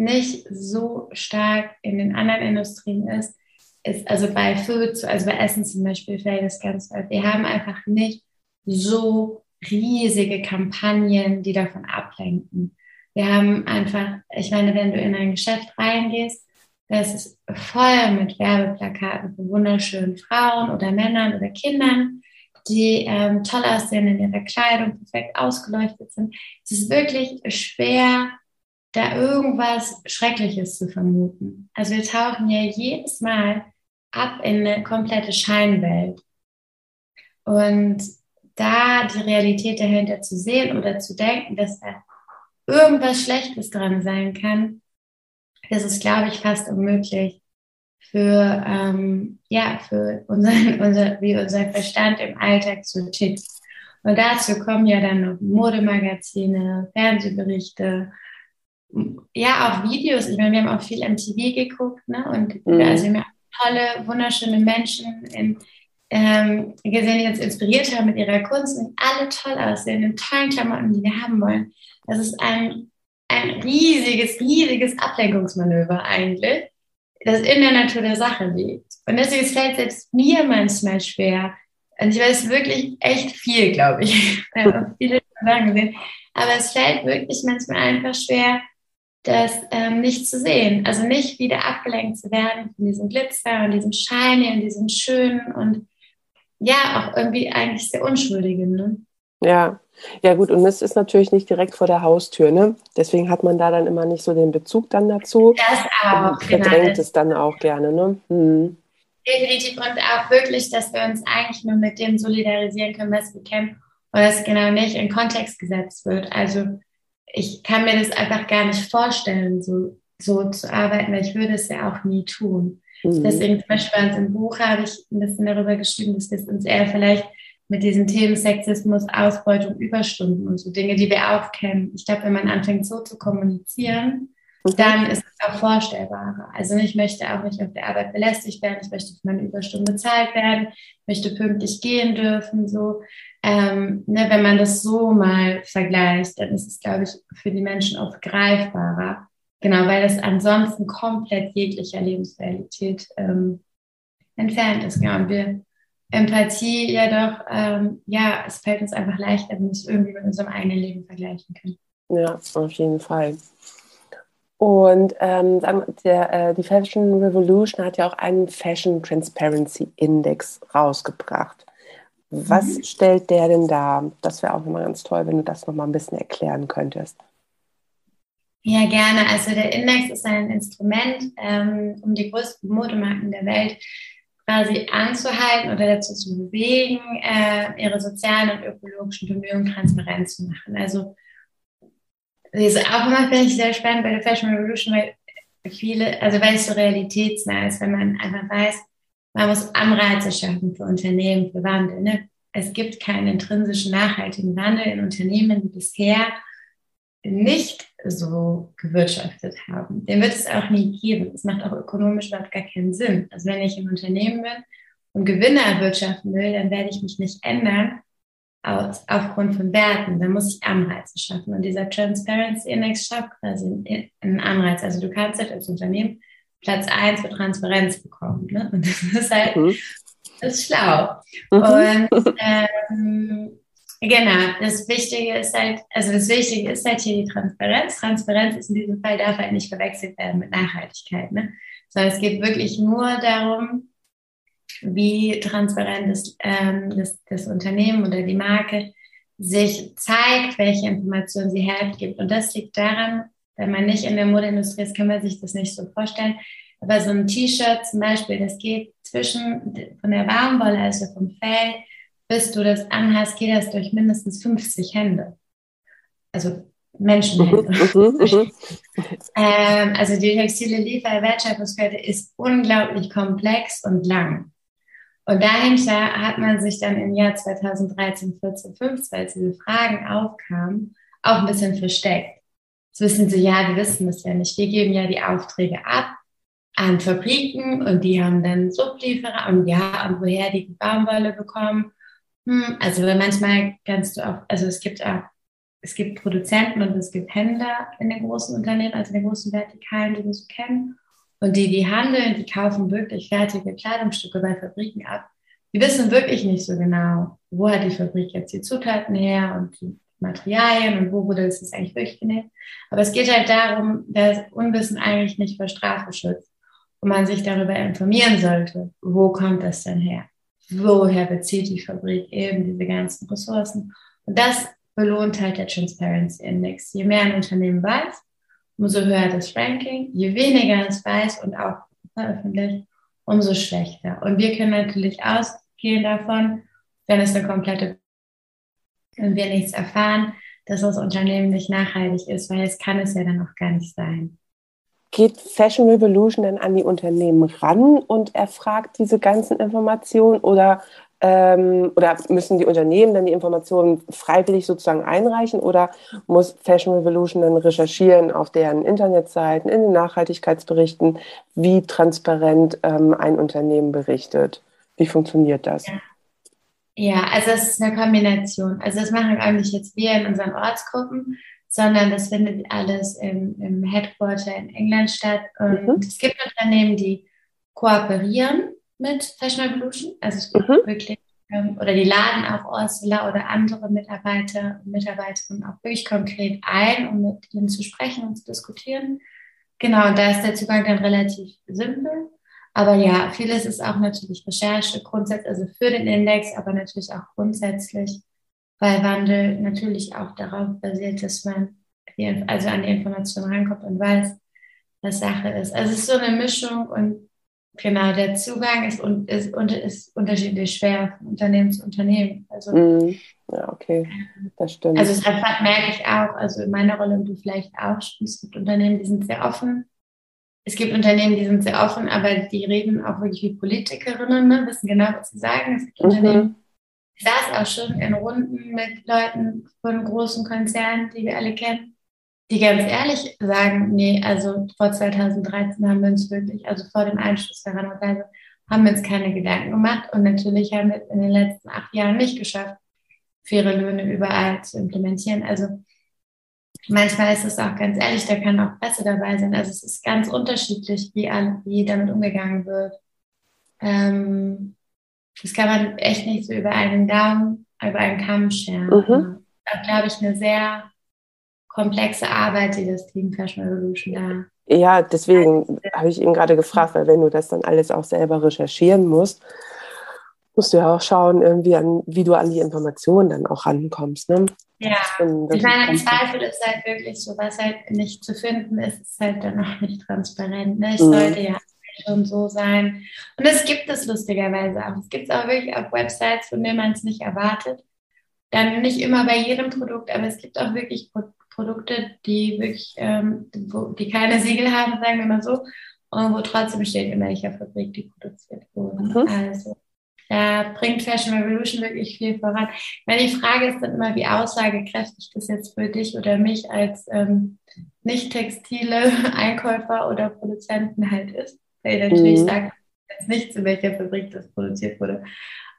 nicht so stark in den anderen Industrien ist, ist also bei Food, also bei Essen zum Beispiel fällt das ganz weit. Wir haben einfach nicht so riesige Kampagnen, die davon ablenken. Wir haben einfach, ich meine, wenn du in ein Geschäft reingehst, es ist voll mit Werbeplakaten von wunderschönen Frauen oder Männern oder Kindern, die ähm, toll aussehen in ihrer Kleidung, perfekt ausgeleuchtet sind. Es ist wirklich schwer, da irgendwas Schreckliches zu vermuten. Also wir tauchen ja jedes Mal ab in eine komplette Scheinwelt. Und da die Realität dahinter zu sehen oder zu denken, dass da irgendwas Schlechtes dran sein kann, ist es, glaube ich, fast unmöglich für, ähm, ja, für unseren, unser, wie unser Verstand im Alltag so tickt. Und dazu kommen ja dann noch Modemagazine, Fernsehberichte, ja, auch Videos. Ich meine, wir haben auch viel MTV geguckt, ne? Und mhm. also wir haben tolle, wunderschöne Menschen in ähm, gesehen, die uns inspiriert haben mit ihrer Kunst und alle toll aussehen, in tollen Klamotten, die wir haben wollen. Das ist ein, ein riesiges, riesiges Ablenkungsmanöver eigentlich, das in der Natur der Sache liegt. Und deswegen fällt selbst mir manchmal schwer. Und ich weiß wirklich echt viel, glaube ich. ich habe viele Sachen gesehen. Aber es fällt wirklich manchmal einfach schwer, das ähm, nicht zu sehen. Also nicht wieder abgelenkt zu werden von diesem Glitzer und diesem Shiny und diesem Schönen und ja, auch irgendwie eigentlich sehr Unschuldigen. Ne? Ja, ja gut, und es ist natürlich nicht direkt vor der Haustür, ne? Deswegen hat man da dann immer nicht so den Bezug dann dazu. Das auch, und genau. verdrängt genau. es dann auch gerne, ne? Mhm. Definitiv und auch wirklich, dass wir uns eigentlich nur mit dem solidarisieren können, was wir kennen und das genau nicht in Kontext gesetzt wird. Also ich kann mir das einfach gar nicht vorstellen, so, so zu arbeiten, weil ich würde es ja auch nie tun. Mhm. Deswegen zum Beispiel bei uns im Buch habe ich ein bisschen darüber geschrieben, dass wir uns eher vielleicht mit diesen Themen Sexismus, Ausbeutung, Überstunden und so Dinge, die wir auch kennen. Ich glaube, wenn man anfängt so zu kommunizieren, mhm. dann ist es auch vorstellbarer. Also ich möchte auch nicht auf der Arbeit belästigt werden, ich möchte für meine Überstunden bezahlt werden, möchte pünktlich gehen dürfen, so. Ähm, ne, wenn man das so mal vergleicht, dann ist es, glaube ich, für die Menschen oft greifbarer. Genau, weil das ansonsten komplett jeglicher Lebensrealität ähm, entfernt ist. Genau. Und wir Empathie ja doch, ähm, ja, es fällt uns einfach leichter, wenn wir es irgendwie mit unserem eigenen Leben vergleichen können. Ja, auf jeden Fall. Und ähm, der, äh, die Fashion Revolution hat ja auch einen Fashion Transparency Index rausgebracht. Was mhm. stellt der denn da? Das wäre auch nochmal ganz toll, wenn du das nochmal ein bisschen erklären könntest. Ja, gerne. Also der Index ist ein Instrument, ähm, um die größten Modemarken der Welt quasi anzuhalten oder dazu zu bewegen, äh, ihre sozialen und ökologischen Bemühungen transparent zu machen. Also das ist auch immer, finde ich, sehr spannend bei der Fashion Revolution, weil viele, also weil es so realitätsnah ist, wenn man einfach weiß, man muss Anreize schaffen für Unternehmen, für Wandel. Ne? Es gibt keinen intrinsischen nachhaltigen Wandel in Unternehmen, die bisher nicht so gewirtschaftet haben. Den wird es auch nie geben. Es macht auch ökonomisch überhaupt gar keinen Sinn. Also wenn ich im Unternehmen bin und Gewinne erwirtschaften will, dann werde ich mich nicht ändern aus, aufgrund von Werten. Dann muss ich Anreize schaffen. Und dieser Transparency Index schafft quasi einen Anreiz. Also du kannst halt als Unternehmen Platz eins für Transparenz bekommen. Ne? Und das ist halt, mhm. das ist schlau. Mhm. Und ähm, Genau, das Wichtige ist halt, also das Wichtige ist halt hier die Transparenz. Transparenz ist in diesem Fall darf halt nicht verwechselt werden mit Nachhaltigkeit, ne? Sondern es geht wirklich nur darum, wie transparent das, ähm, das, das Unternehmen oder die Marke sich zeigt, welche Informationen sie hergibt. Und das liegt daran, wenn man nicht in der Modeindustrie ist, kann man sich das nicht so vorstellen. Aber so ein T-Shirt zum Beispiel, das geht zwischen von der Baumwolle, also vom Fell, bis du das anhast, geht das durch mindestens 50 Hände. Also Menschenhände. Mhm, mhm, mhm. ähm, also die textile Liefer-Wertschöpfungskette ist unglaublich komplex und lang. Und dahinter hat man sich dann im Jahr 2013, 14, 15, als diese Fragen aufkamen, auch ein bisschen versteckt. Wissen sie, ja, wir wissen das ja nicht. Wir geben ja die Aufträge ab an Fabriken und die haben dann Sublieferer und ja, und woher die Baumwolle bekommen hm, also manchmal kannst du auch, also es gibt auch, es gibt Produzenten und es gibt Händler in den großen Unternehmen, also in den großen Vertikalen, die wir so kennen. Und die, die handeln, die kaufen wirklich fertige Kleidungsstücke bei Fabriken ab. Die wissen wirklich nicht so genau, wo hat die Fabrik jetzt die Zutaten her und die Materialien und wo wurde das eigentlich wirklich genäht. Aber es geht halt darum, dass Unwissen eigentlich nicht vor Strafe schützt und man sich darüber informieren sollte, wo kommt das denn her woher bezieht die Fabrik eben diese ganzen Ressourcen. Und das belohnt halt der Transparency Index. Je mehr ein Unternehmen weiß, umso höher das Ranking. Je weniger es weiß und auch veröffentlicht, umso schlechter. Und wir können natürlich ausgehen davon, wenn es eine komplette und wir nichts erfahren, dass das Unternehmen nicht nachhaltig ist, weil es kann es ja dann auch gar nicht sein geht Fashion Revolution dann an die Unternehmen ran und erfragt diese ganzen Informationen oder, ähm, oder müssen die Unternehmen dann die Informationen freiwillig sozusagen einreichen oder muss Fashion Revolution dann recherchieren auf deren Internetseiten, in den Nachhaltigkeitsberichten, wie transparent ähm, ein Unternehmen berichtet? Wie funktioniert das? Ja. Ja, also es ist eine Kombination. Also das machen eigentlich jetzt wir in unseren Ortsgruppen, sondern das findet alles im, im Headquarter in England statt. Und mhm. es gibt Unternehmen, die kooperieren mit Fashion Revolution. Also es gibt mhm. wirklich, ähm, oder die laden auch Ursula oder andere Mitarbeiter und Mitarbeiterinnen auch wirklich konkret ein, um mit ihnen zu sprechen und zu diskutieren. Genau, und da ist der Zugang dann relativ simpel. Aber ja, vieles ist auch natürlich Recherche, grundsätzlich, also für den Index, aber natürlich auch grundsätzlich, weil Wandel natürlich auch darauf basiert, dass man also an die Information rankommt und weiß, was Sache ist. Also es ist so eine Mischung und genau, der Zugang ist, ist, ist unterschiedlich schwer von Unternehmen zu Unternehmen. Also, mm, ja, okay, das stimmt. Also das merke ich auch, also in meiner Rolle und du vielleicht auch, es gibt Unternehmen, die sind sehr offen es gibt Unternehmen, die sind sehr offen, aber die reden auch wirklich wie Politikerinnen, ne? wissen genau, was sie sagen. Es gibt mhm. Unternehmen, ich saß auch schon in Runden mit Leuten von großen Konzernen, die wir alle kennen, die ganz ehrlich sagen, nee, also vor 2013 haben wir uns wirklich, also vor dem Einschluss der Randerweise, haben wir uns keine Gedanken gemacht und natürlich haben wir es in den letzten acht Jahren nicht geschafft, faire Löhne überall zu implementieren. Also manchmal ist es auch ganz ehrlich, da kann auch Presse dabei sein. Also es ist ganz unterschiedlich, wie, wie damit umgegangen wird. Ähm, das kann man echt nicht so über einen Daumen, über einen Kamm scheren. Mhm. Da glaube ich eine sehr komplexe Arbeit, die das Team Fashion Revolution da. Ja, deswegen habe ich eben gerade gefragt, weil wenn du das dann alles auch selber recherchieren musst, musst du ja auch schauen, irgendwie an, wie du an die Informationen dann auch rankommst. Ne? Ja, ich meine, im Zweifel ist halt wirklich so, was halt nicht zu finden ist, ist halt dann auch nicht transparent. Ne? Es mhm. sollte ja schon so sein. Und es gibt es lustigerweise auch. Es gibt es auch wirklich auf Websites, von denen man es nicht erwartet. Dann nicht immer bei jedem Produkt, aber es gibt auch wirklich Pro Produkte, die wirklich, ähm, wo, die keine Siegel haben, sagen wir mal so, und wo trotzdem steht, in welcher Fabrik die produziert wurden. Mhm. Also da bringt Fashion Revolution wirklich viel voran. Meine Frage ist dann immer, wie aussagekräftig das jetzt für dich oder mich als ähm, nicht textile Einkäufer oder Produzenten halt ist. Weil natürlich mhm. sagt jetzt nicht, zu welcher Fabrik das produziert wurde.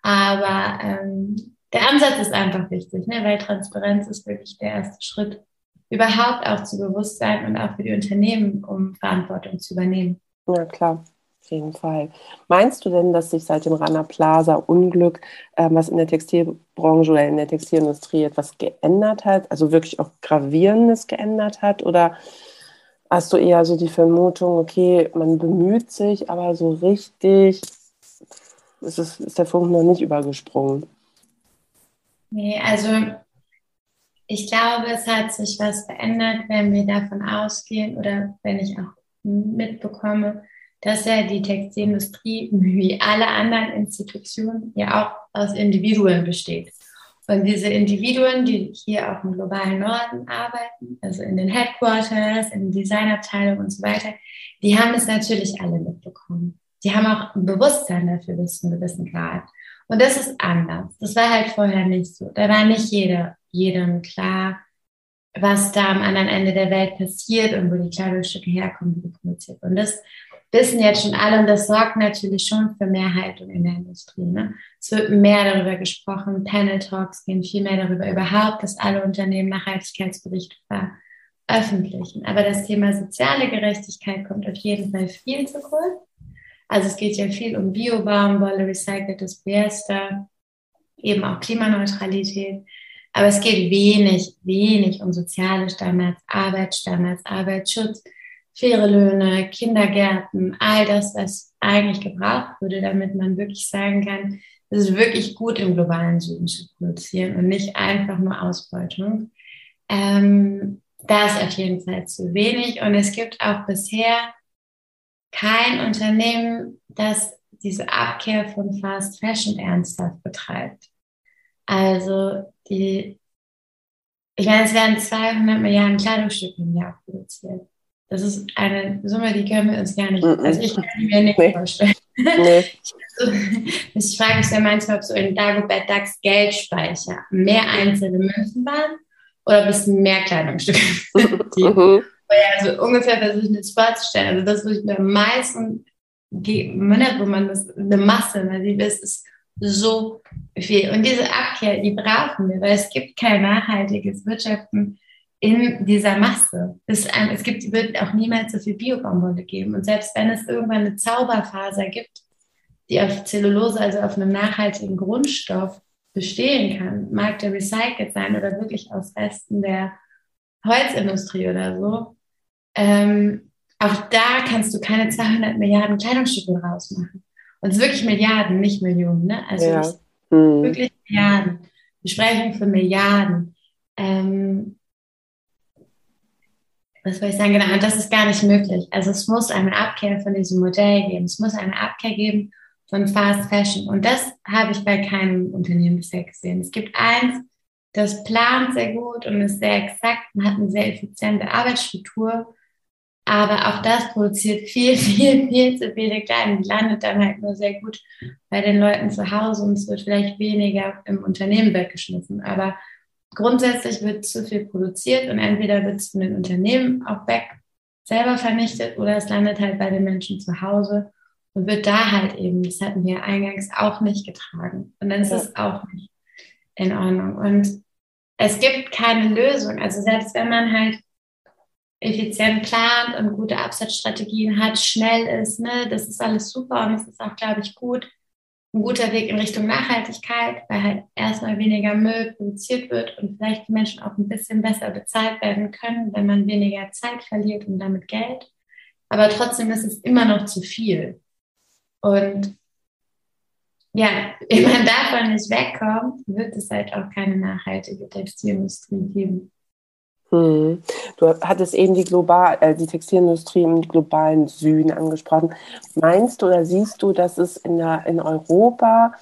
Aber ähm, der Ansatz ist einfach wichtig, ne? weil Transparenz ist wirklich der erste Schritt, überhaupt auch zu Bewusstsein und auch für die Unternehmen, um Verantwortung zu übernehmen. Ja, klar jeden Fall. Meinst du denn, dass sich seit dem Rana Plaza Unglück, äh, was in der Textilbranche oder in der Textilindustrie etwas geändert hat, also wirklich auch gravierendes geändert hat? Oder hast du eher so die Vermutung, okay, man bemüht sich, aber so richtig ist, es, ist der Funk noch nicht übergesprungen? Nee, also ich glaube, es hat sich was verändert, wenn wir davon ausgehen oder wenn ich auch mitbekomme, dass ja die Textilindustrie wie alle anderen Institutionen ja auch aus Individuen besteht. Und diese Individuen, die hier auch im globalen Norden arbeiten, also in den Headquarters, in Designabteilungen und so weiter, die haben es natürlich alle mitbekommen. Die haben auch ein Bewusstsein dafür bis zu einem gewissen Grad. Und das ist anders. Das war halt vorher nicht so. Da war nicht jeder, jedem klar, was da am anderen Ende der Welt passiert und wo die Kleidungsstücke herkommen, die produziert. Und das wissen jetzt schon alle und das sorgt natürlich schon für mehr Haltung in der Industrie. Ne? Es wird mehr darüber gesprochen, Panel Talks gehen viel mehr darüber überhaupt, dass alle Unternehmen Nachhaltigkeitsberichte veröffentlichen. Aber das Thema soziale Gerechtigkeit kommt auf jeden Fall viel zu kurz. Also es geht ja viel um Biobaumwolle, recyceltes Polyester, eben auch Klimaneutralität. Aber es geht wenig, wenig um soziale Standards, Arbeitsstandards, Arbeitsschutz faire Löhne, Kindergärten, all das, was eigentlich gebraucht würde, damit man wirklich sagen kann, es ist wirklich gut im globalen Süden zu produzieren und nicht einfach nur Ausbeutung. Ähm, da ist auf jeden Fall zu wenig und es gibt auch bisher kein Unternehmen, das diese Abkehr von Fast Fashion ernsthaft betreibt. Also die, ich meine, es werden 200 Milliarden Kleidungsstücke im Jahr produziert. Das ist eine Summe, die können wir uns gar nicht, also ich kann sie mir nicht nee. vorstellen. Nee. ich frage mich ja manchmal, ob so in Dagobert Ducks Geldspeicher mehr einzelne Münzen waren oder bis mehr Kleidungsstücke. die, mhm. also ungefähr versuchen jetzt vorzustellen. Also das, was ich mir am meisten wo man das, eine Masse, man sieht, es ist so viel. Und diese Abkehr, die brauchen wir, weil es gibt kein nachhaltiges Wirtschaften in dieser Masse. Es, es gibt, wird auch niemals so viel Biobaumwolle geben. Und selbst wenn es irgendwann eine Zauberfaser gibt, die auf Zellulose, also auf einem nachhaltigen Grundstoff bestehen kann, mag der recycelt sein oder wirklich aus Resten der Holzindustrie oder so, ähm, auch da kannst du keine 200 Milliarden Kleidungsstücke rausmachen. Und es ist wirklich Milliarden, nicht Millionen. Ne? Also ja. hm. wirklich Milliarden. Wir sprechen von Milliarden. Ähm, was soll ich sagen? Genau, und das ist gar nicht möglich. Also es muss eine Abkehr von diesem Modell geben. Es muss eine Abkehr geben von Fast Fashion. Und das habe ich bei keinem Unternehmen bisher gesehen. Es gibt eins, das plant sehr gut und ist sehr exakt und hat eine sehr effiziente Arbeitsstruktur. Aber auch das produziert viel, viel, viel zu viele Kleidung. Die landet dann halt nur sehr gut bei den Leuten zu Hause und es wird vielleicht weniger im Unternehmen weggeschmissen. Aber grundsätzlich wird zu viel produziert und entweder wird es von den Unternehmen auch weg selber vernichtet oder es landet halt bei den Menschen zu Hause und wird da halt eben, das hatten wir eingangs auch nicht getragen. Und dann ist ja. es auch nicht in Ordnung. Und es gibt keine Lösung. Also selbst wenn man halt effizient plant und gute Absatzstrategien hat, schnell ist, ne, das ist alles super und es ist auch, glaube ich, gut. Ein guter Weg in Richtung Nachhaltigkeit, weil halt erstmal weniger Müll produziert wird und vielleicht die Menschen auch ein bisschen besser bezahlt werden können, wenn man weniger Zeit verliert und damit Geld. Aber trotzdem ist es immer noch zu viel. Und ja, wenn man davon nicht wegkommt, wird es halt auch keine nachhaltige Textilindustrie geben. Hm. Du hattest eben die, global, äh, die Textilindustrie im globalen Süden angesprochen. Meinst du oder siehst du, dass es in, der, in Europa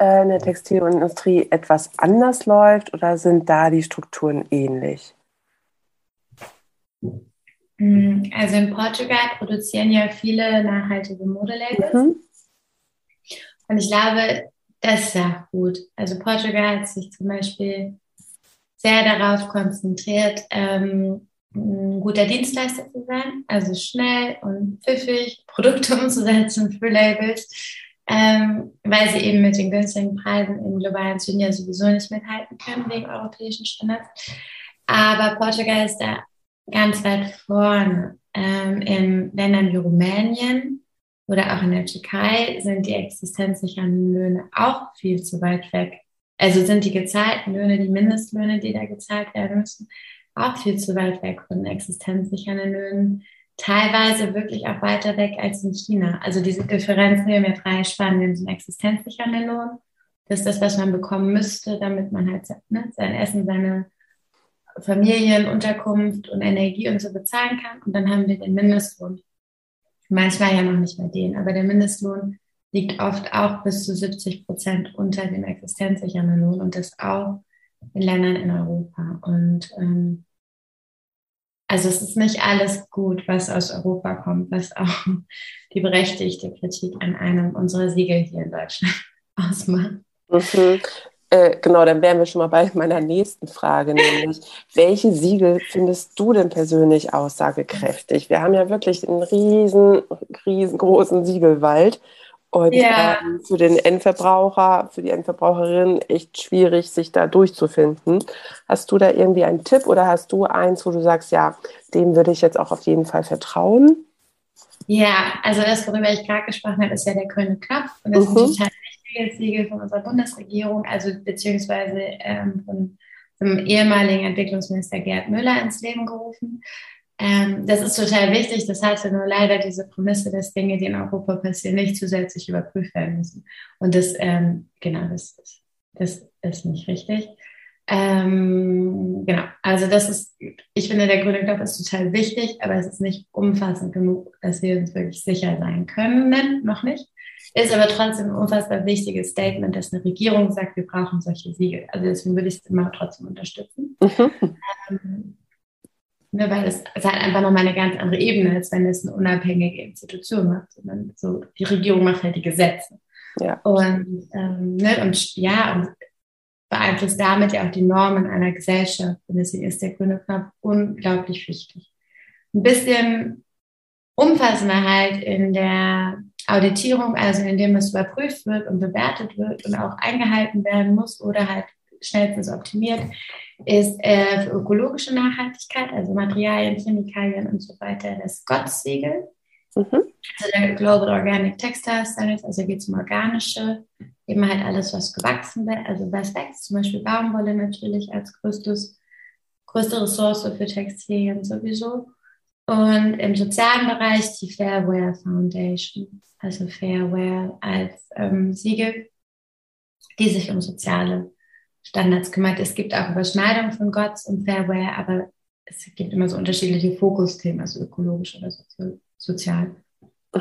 äh, in der Textilindustrie etwas anders läuft oder sind da die Strukturen ähnlich? Hm, also in Portugal produzieren ja viele nachhaltige Modelabels. Mhm. Und ich glaube, das ist ja gut. Also Portugal hat sich zum Beispiel sehr darauf konzentriert, ähm, ein guter Dienstleister zu sein, also schnell und pfiffig Produkte umzusetzen für Labels, ähm, weil sie eben mit den günstigen Preisen im globalen Süden ja sowieso nicht mithalten können wegen europäischen Standards. Aber Portugal ist da ganz weit vorne. Ähm, in Ländern wie Rumänien oder auch in der Türkei sind die existenzsichernden Löhne auch viel zu weit weg. Also sind die gezahlten Löhne, die Mindestlöhne, die da gezahlt werden müssen, auch viel zu weit weg von existenzsichernden Löhnen. Teilweise wirklich auch weiter weg als in China. Also diese Differenzen, wir haben ja drei Spanien, sind existenzsichernden Lohn. Das ist das, was man bekommen müsste, damit man halt ne, sein Essen, seine Familienunterkunft und Energie und so bezahlen kann. Und dann haben wir den Mindestlohn. Manchmal ja noch nicht bei denen, aber der Mindestlohn liegt oft auch bis zu 70 Prozent unter dem existenzsichernden Lohn und das auch in Ländern in Europa. Und ähm, also es ist nicht alles gut, was aus Europa kommt, was auch die berechtigte Kritik an einem unserer Siegel hier in Deutschland ausmacht. Mhm. Äh, genau, dann wären wir schon mal bei meiner nächsten Frage, nämlich welche Siegel findest du denn persönlich aussagekräftig? Wir haben ja wirklich einen riesen, riesengroßen Siegelwald und ja. ähm, für den Endverbraucher, für die Endverbraucherin echt schwierig, sich da durchzufinden. Hast du da irgendwie einen Tipp oder hast du eins, wo du sagst, ja, dem würde ich jetzt auch auf jeden Fall vertrauen? Ja, also das, worüber ich gerade gesprochen habe, ist ja der grüne Knopf. Und das mhm. ist ein total wichtiges Siegel von unserer Bundesregierung, also beziehungsweise ähm, von, vom ehemaligen Entwicklungsminister Gerd Müller ins Leben gerufen. Ähm, das ist total wichtig. Das hatte nur leider diese Prämisse, dass Dinge, die in Europa passieren, nicht zusätzlich überprüft werden müssen. Und das, ähm, genau, das, das ist nicht richtig. Ähm, genau, also das ist, ich finde, der grüne Knopf ist total wichtig, aber es ist nicht umfassend genug, dass wir uns wirklich sicher sein können, noch nicht. Ist aber trotzdem ein unfassbar wichtiges Statement, dass eine Regierung sagt, wir brauchen solche Siegel. Also deswegen würde ich es immer trotzdem unterstützen. Mhm. Ähm, Ne, weil es, es hat einfach nochmal eine ganz andere Ebene, als wenn es eine unabhängige Institution macht, sondern so, die Regierung macht halt die Gesetze. Ja. Und, ähm, ne, und ja, und beeinflusst damit ja auch die Normen einer Gesellschaft. Und deswegen ist der grüne Knopf unglaublich wichtig. Ein bisschen umfassender halt in der Auditierung, also indem es überprüft wird und bewertet wird und auch eingehalten werden muss oder halt schnellstens optimiert, ist äh, für ökologische Nachhaltigkeit, also Materialien, Chemikalien und so weiter, das GOTS-Siegel. Mhm. Also der Global Organic Textile Standards, also geht es um organische, eben halt alles, was gewachsen wird, also was wächst, zum Beispiel Baumwolle natürlich als größtes, größte Ressource für Textilien sowieso. Und im sozialen Bereich die Fairware Foundation, also Fairware als ähm, Siegel, die sich um soziale Standards kümmert. Es gibt auch Überschneidungen von GOTS und Fairware, aber es gibt immer so unterschiedliche Fokusthemen, also ökologisch oder sozial.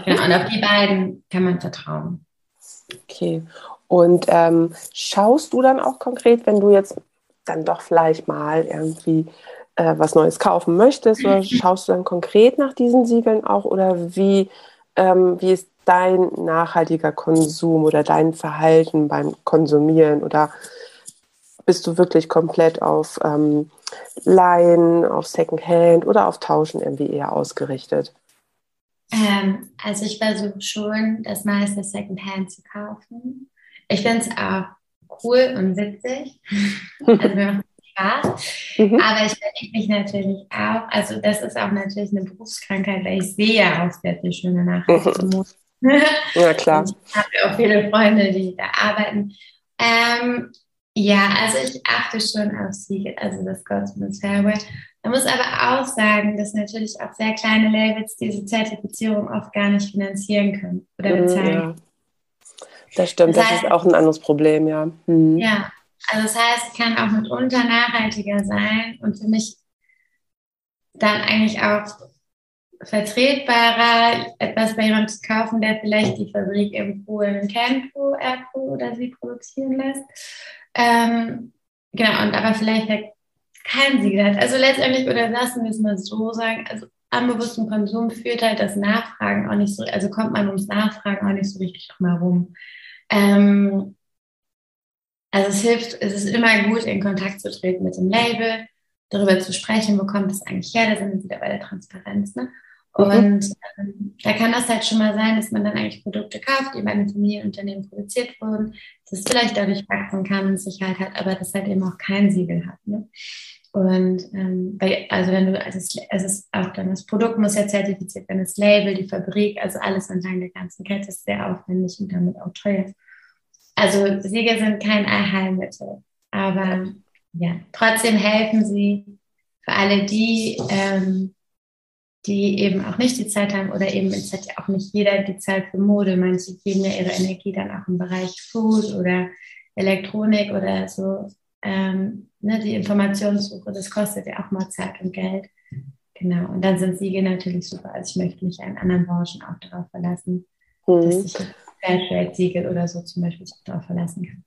Ja, und auf die beiden kann man vertrauen. Okay. Und ähm, schaust du dann auch konkret, wenn du jetzt dann doch vielleicht mal irgendwie äh, was Neues kaufen möchtest, oder schaust du dann konkret nach diesen Siegeln auch oder wie, ähm, wie ist dein nachhaltiger Konsum oder dein Verhalten beim Konsumieren oder bist du wirklich komplett auf ähm, Leihen, auf Secondhand oder auf Tauschen irgendwie eher ausgerichtet? Ähm, also ich versuche schon, das meiste Secondhand zu kaufen. Ich finde es auch cool und witzig. also mir macht Spaß. Mhm. Aber ich verliebe mich natürlich auch. Also das ist auch natürlich eine Berufskrankheit, weil ich sehe ja auch sehr viel schöne Nachrichten. Mhm. ja, klar. ich habe auch viele Freunde, die da arbeiten. Ähm, ja, also ich achte schon auf Siegel, also das Goldsmiths Fairway. Man muss aber auch sagen, dass natürlich auch sehr kleine Labels diese Zertifizierung oft gar nicht finanzieren können oder mhm, bezahlen. Ja. Das stimmt, das, heißt, ist auch ein anderes Problem, ja. Mhm. Ja, also das heißt, es kann auch mitunter nachhaltiger sein und für mich dann eigentlich auch vertretbarer, etwas bei jemandem zu kaufen, der vielleicht die Fabrik in Polen kennt, wo er oder sie produzieren lässt. Ähm, genau, und aber vielleicht kein Siegel hat. Also letztendlich, oder lassen wir es mal so sagen, also am bewussten Konsum führt halt das Nachfragen auch nicht so, also kommt man ums Nachfragen auch nicht so richtig drum herum. Ähm, also es hilft, es ist immer gut, in Kontakt zu treten mit dem Label, darüber zu sprechen, wo kommt das eigentlich her, da sind wir wieder bei der Transparenz, ne? Mhm. Und ähm, da kann das halt schon mal sein, dass man dann eigentlich Produkte kauft, die bei einem Familienunternehmen produziert wurden, das vielleicht dadurch wachsen kann und Sicherheit hat, aber das halt eben auch kein Siegel hat. Ne? Und ähm, bei, also wenn du, also es, es ist auch dann das Produkt muss ja zertifiziert werden, das Label, die Fabrik, also alles entlang der ganzen Kette ist sehr aufwendig und damit auch teuer. Also Siegel sind kein Allheilmittel, aber ja, trotzdem helfen sie für alle die, ähm, die eben auch nicht die Zeit haben oder eben es hat ja auch nicht jeder die Zeit für Mode. Manche geben ja ihre Energie dann auch im Bereich Food oder Elektronik oder so. Ähm, ne, die Informationssuche, das kostet ja auch mal Zeit und Geld. Genau. Und dann sind Siegel natürlich super. Also ich möchte mich in anderen Branchen auch darauf verlassen, mhm. dass ich Fairtrade-Siegel oder so zum Beispiel auch darauf verlassen kann.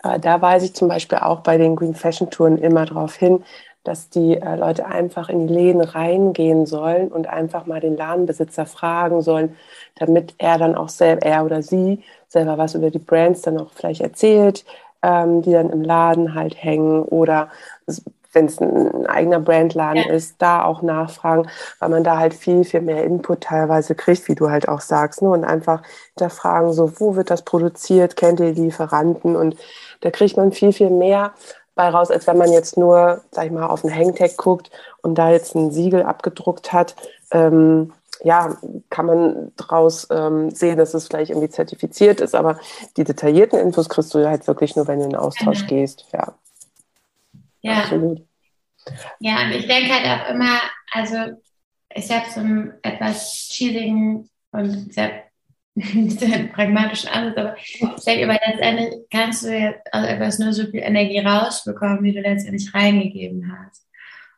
Aber da weise ich zum Beispiel auch bei den Green Fashion Touren immer darauf hin, dass die äh, Leute einfach in die Läden reingehen sollen und einfach mal den Ladenbesitzer fragen sollen, damit er dann auch selber, er oder sie selber was über die Brands dann auch vielleicht erzählt, ähm, die dann im Laden halt hängen oder wenn es ein eigener Brandladen ja. ist, da auch nachfragen, weil man da halt viel, viel mehr Input teilweise kriegt, wie du halt auch sagst, ne? und einfach hinterfragen, so, wo wird das produziert, kennt ihr die Lieferanten und da kriegt man viel, viel mehr bei raus, als wenn man jetzt nur, sag ich mal, auf einen Hangtag guckt und da jetzt ein Siegel abgedruckt hat. Ähm, ja, kann man daraus ähm, sehen, dass es vielleicht irgendwie zertifiziert ist, aber die detaillierten Infos kriegst du halt wirklich nur, wenn du in den Austausch mhm. gehst. Ja. ja. Absolut. Ja, und ich denke halt auch immer, also ich habe so einen etwas cheesigen und sehr sehr pragmatischen Ansatz, aber ich denke, aber letztendlich kannst du jetzt aus etwas nur so viel Energie rausbekommen, wie du letztendlich reingegeben hast.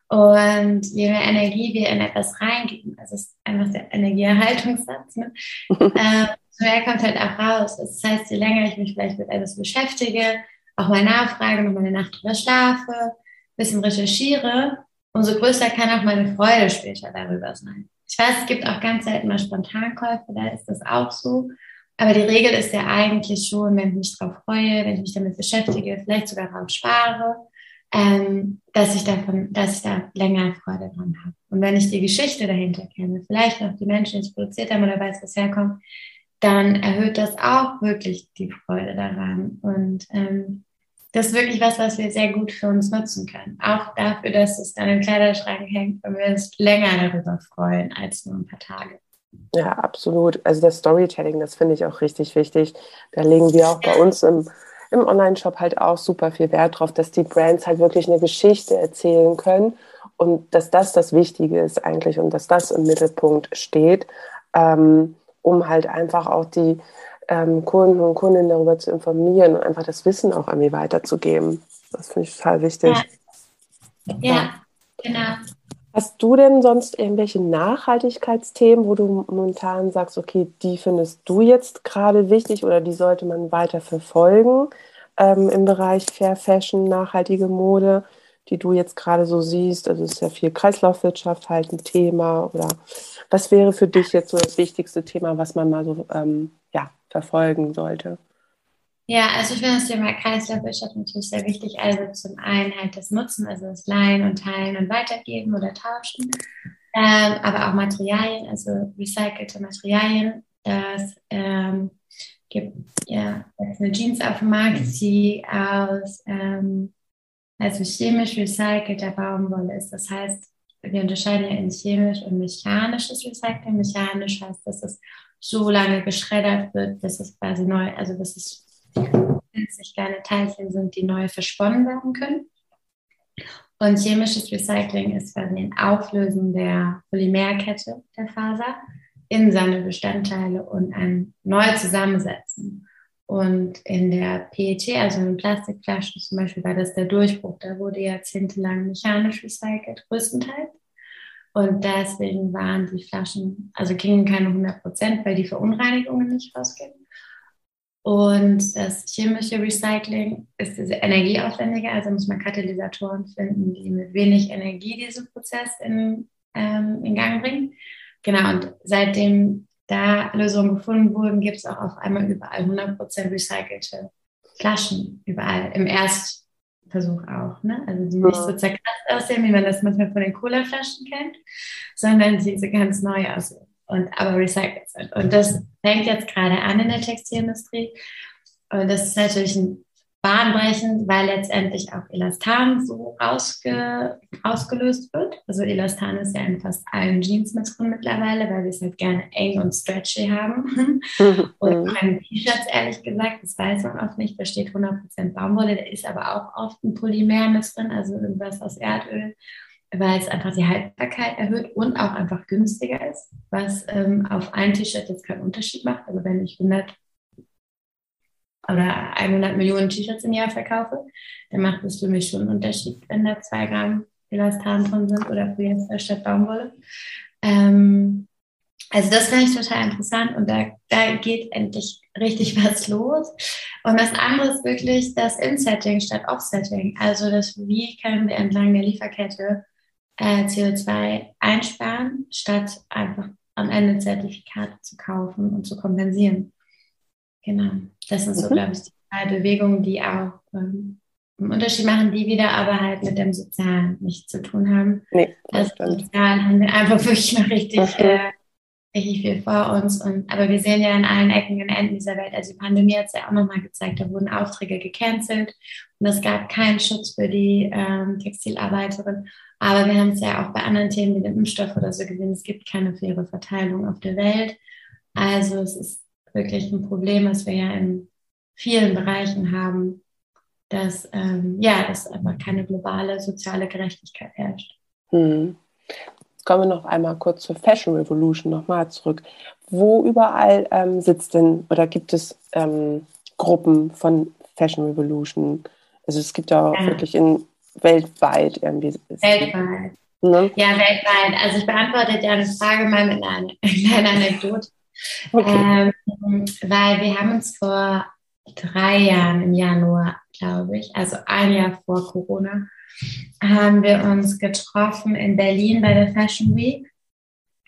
Und je mehr Energie wir in etwas reingeben, das ist einfach der Energieerhaltungssatz, ne? äh, so mehr kommt halt auch raus. Das heißt, je länger ich mich vielleicht mit etwas beschäftige, auch mal nachfrage, noch mal eine Nacht drüber schlafe, bisschen recherchiere, umso größer kann auch meine Freude später darüber sein. Ich weiß, es gibt auch ganz selten mal Spontankäufe, da ist das auch so. Aber die Regel ist ja eigentlich schon, wenn ich mich darauf freue, wenn ich mich damit beschäftige, vielleicht sogar darauf spare, ähm, dass ich davon, dass ich da länger Freude dran habe. Und wenn ich die Geschichte dahinter kenne, vielleicht noch die Menschen, die es produziert haben oder weiß, was herkommt, dann erhöht das auch wirklich die Freude daran. Und ähm, das ist wirklich was, was wir sehr gut für uns nutzen können. Auch dafür, dass es dann im Kleiderschrank hängt und wir uns länger darüber freuen als nur ein paar Tage. Ja, absolut. Also das Storytelling, das finde ich auch richtig wichtig. Da legen wir auch bei uns im, im Online-Shop halt auch super viel Wert drauf, dass die Brands halt wirklich eine Geschichte erzählen können und dass das das Wichtige ist eigentlich und dass das im Mittelpunkt steht, ähm, um halt einfach auch die ähm, Kunden und Kundinnen darüber zu informieren und einfach das Wissen auch irgendwie weiterzugeben. Das finde ich total wichtig. Ja, ja genau. Hast du denn sonst irgendwelche Nachhaltigkeitsthemen, wo du momentan sagst, okay, die findest du jetzt gerade wichtig oder die sollte man weiter verfolgen ähm, im Bereich Fair Fashion, nachhaltige Mode, die du jetzt gerade so siehst? Also ist ja viel Kreislaufwirtschaft halt ein Thema oder was wäre für dich jetzt so das wichtigste Thema, was man mal so ähm, ja, verfolgen sollte? Ja, also ich finde das Thema Kreislaufwirtschaft natürlich sehr wichtig. Also zum einen halt das Nutzen, also das Leihen und Teilen und Weitergeben oder Tauschen. Ähm, aber auch Materialien, also recycelte Materialien. Das ähm, gibt ja jetzt eine Jeans auf dem Markt, die aus ähm, also chemisch recycelter Baumwolle ist. Das heißt, wir unterscheiden ja in chemisch und mechanisches Recycling. Mechanisch heißt, dass es so lange geschreddert wird, bis es quasi neu, also bis es winzig kleine Teilchen sind, die neu versponnen werden können. Und chemisches Recycling ist quasi ein Auflösen der Polymerkette der Faser in seine Bestandteile und ein neu zusammensetzen. Und in der PET, also in Plastikflaschen zum Beispiel, war das der Durchbruch. Da wurde jahrzehntelang mechanisch recycelt, größtenteils. Und deswegen waren die Flaschen, also gingen keine 100 Prozent, weil die Verunreinigungen nicht rausgehen. Und das chemische Recycling ist energieaufwendiger, also muss man Katalysatoren finden, die mit wenig Energie diesen Prozess in, ähm, in Gang bringen. Genau, und seitdem da Lösungen gefunden wurden, gibt es auch auf einmal überall 100% recycelte Flaschen, überall, im Erstversuch auch. Ne? Also die nicht so zerkratzt aussehen, wie man das manchmal von den Colaflaschen kennt, sondern diese ganz neu aussehen und aber recycelt sind. Und das fängt jetzt gerade an in der Textilindustrie. Und das ist natürlich ein bahnbrechend, weil letztendlich auch Elastan so ausge, ausgelöst wird. Also Elastan ist ja in fast allen Jeans mit drin mittlerweile, weil wir es halt gerne eng und stretchy haben. und bei T-Shirts, ehrlich gesagt, das weiß man oft nicht, da steht 100% Baumwolle, da ist aber auch oft ein Polymer mit drin, also irgendwas aus Erdöl weil es einfach die Haltbarkeit erhöht und auch einfach günstiger ist, was ähm, auf ein T-Shirt jetzt keinen Unterschied macht. Also wenn ich 100 oder 100 Millionen T-Shirts im Jahr verkaufe, dann macht es für mich schon einen Unterschied, wenn da zwei Gramm Elastan drin sind oder Polyester statt Baumwolle. Ähm, also das finde ich total interessant und da, da geht endlich richtig was los. Und das andere ist wirklich das Insetting statt Offsetting. Also das, wie können wir entlang der Lieferkette äh, CO2 einsparen, statt einfach am Ende Zertifikate zu kaufen und zu kompensieren. Genau, das sind so, mhm. glaube ich, die drei Bewegungen, die auch ähm, einen Unterschied machen, die wieder aber halt mit dem Sozialen nichts zu tun haben. Nee, das also Sozial haben wir einfach wirklich noch richtig, äh, richtig viel vor uns. Und, aber wir sehen ja an allen Ecken und Enden dieser Welt, also die Pandemie hat es ja auch nochmal gezeigt, da wurden Aufträge gecancelt und es gab keinen Schutz für die ähm, Textilarbeiterin. Aber wir haben es ja auch bei anderen Themen wie dem Impfstoff oder so gesehen, es gibt keine faire Verteilung auf der Welt. Also es ist wirklich ein Problem, was wir ja in vielen Bereichen haben, dass ähm, ja, dass einfach keine globale soziale Gerechtigkeit herrscht. Hm. Jetzt kommen wir noch einmal kurz zur Fashion Revolution nochmal zurück. Wo überall ähm, sitzt denn oder gibt es ähm, Gruppen von Fashion Revolution? Also es gibt ja, ja. wirklich in weltweit irgendwie. Weltweit. Ne? Ja, weltweit. Also ich beantworte dir eine Frage mal mit einer kleinen Anekdote. Okay. Ähm, weil wir haben uns vor drei Jahren im Januar, glaube ich, also ein Jahr vor Corona, haben wir uns getroffen in Berlin bei der Fashion Week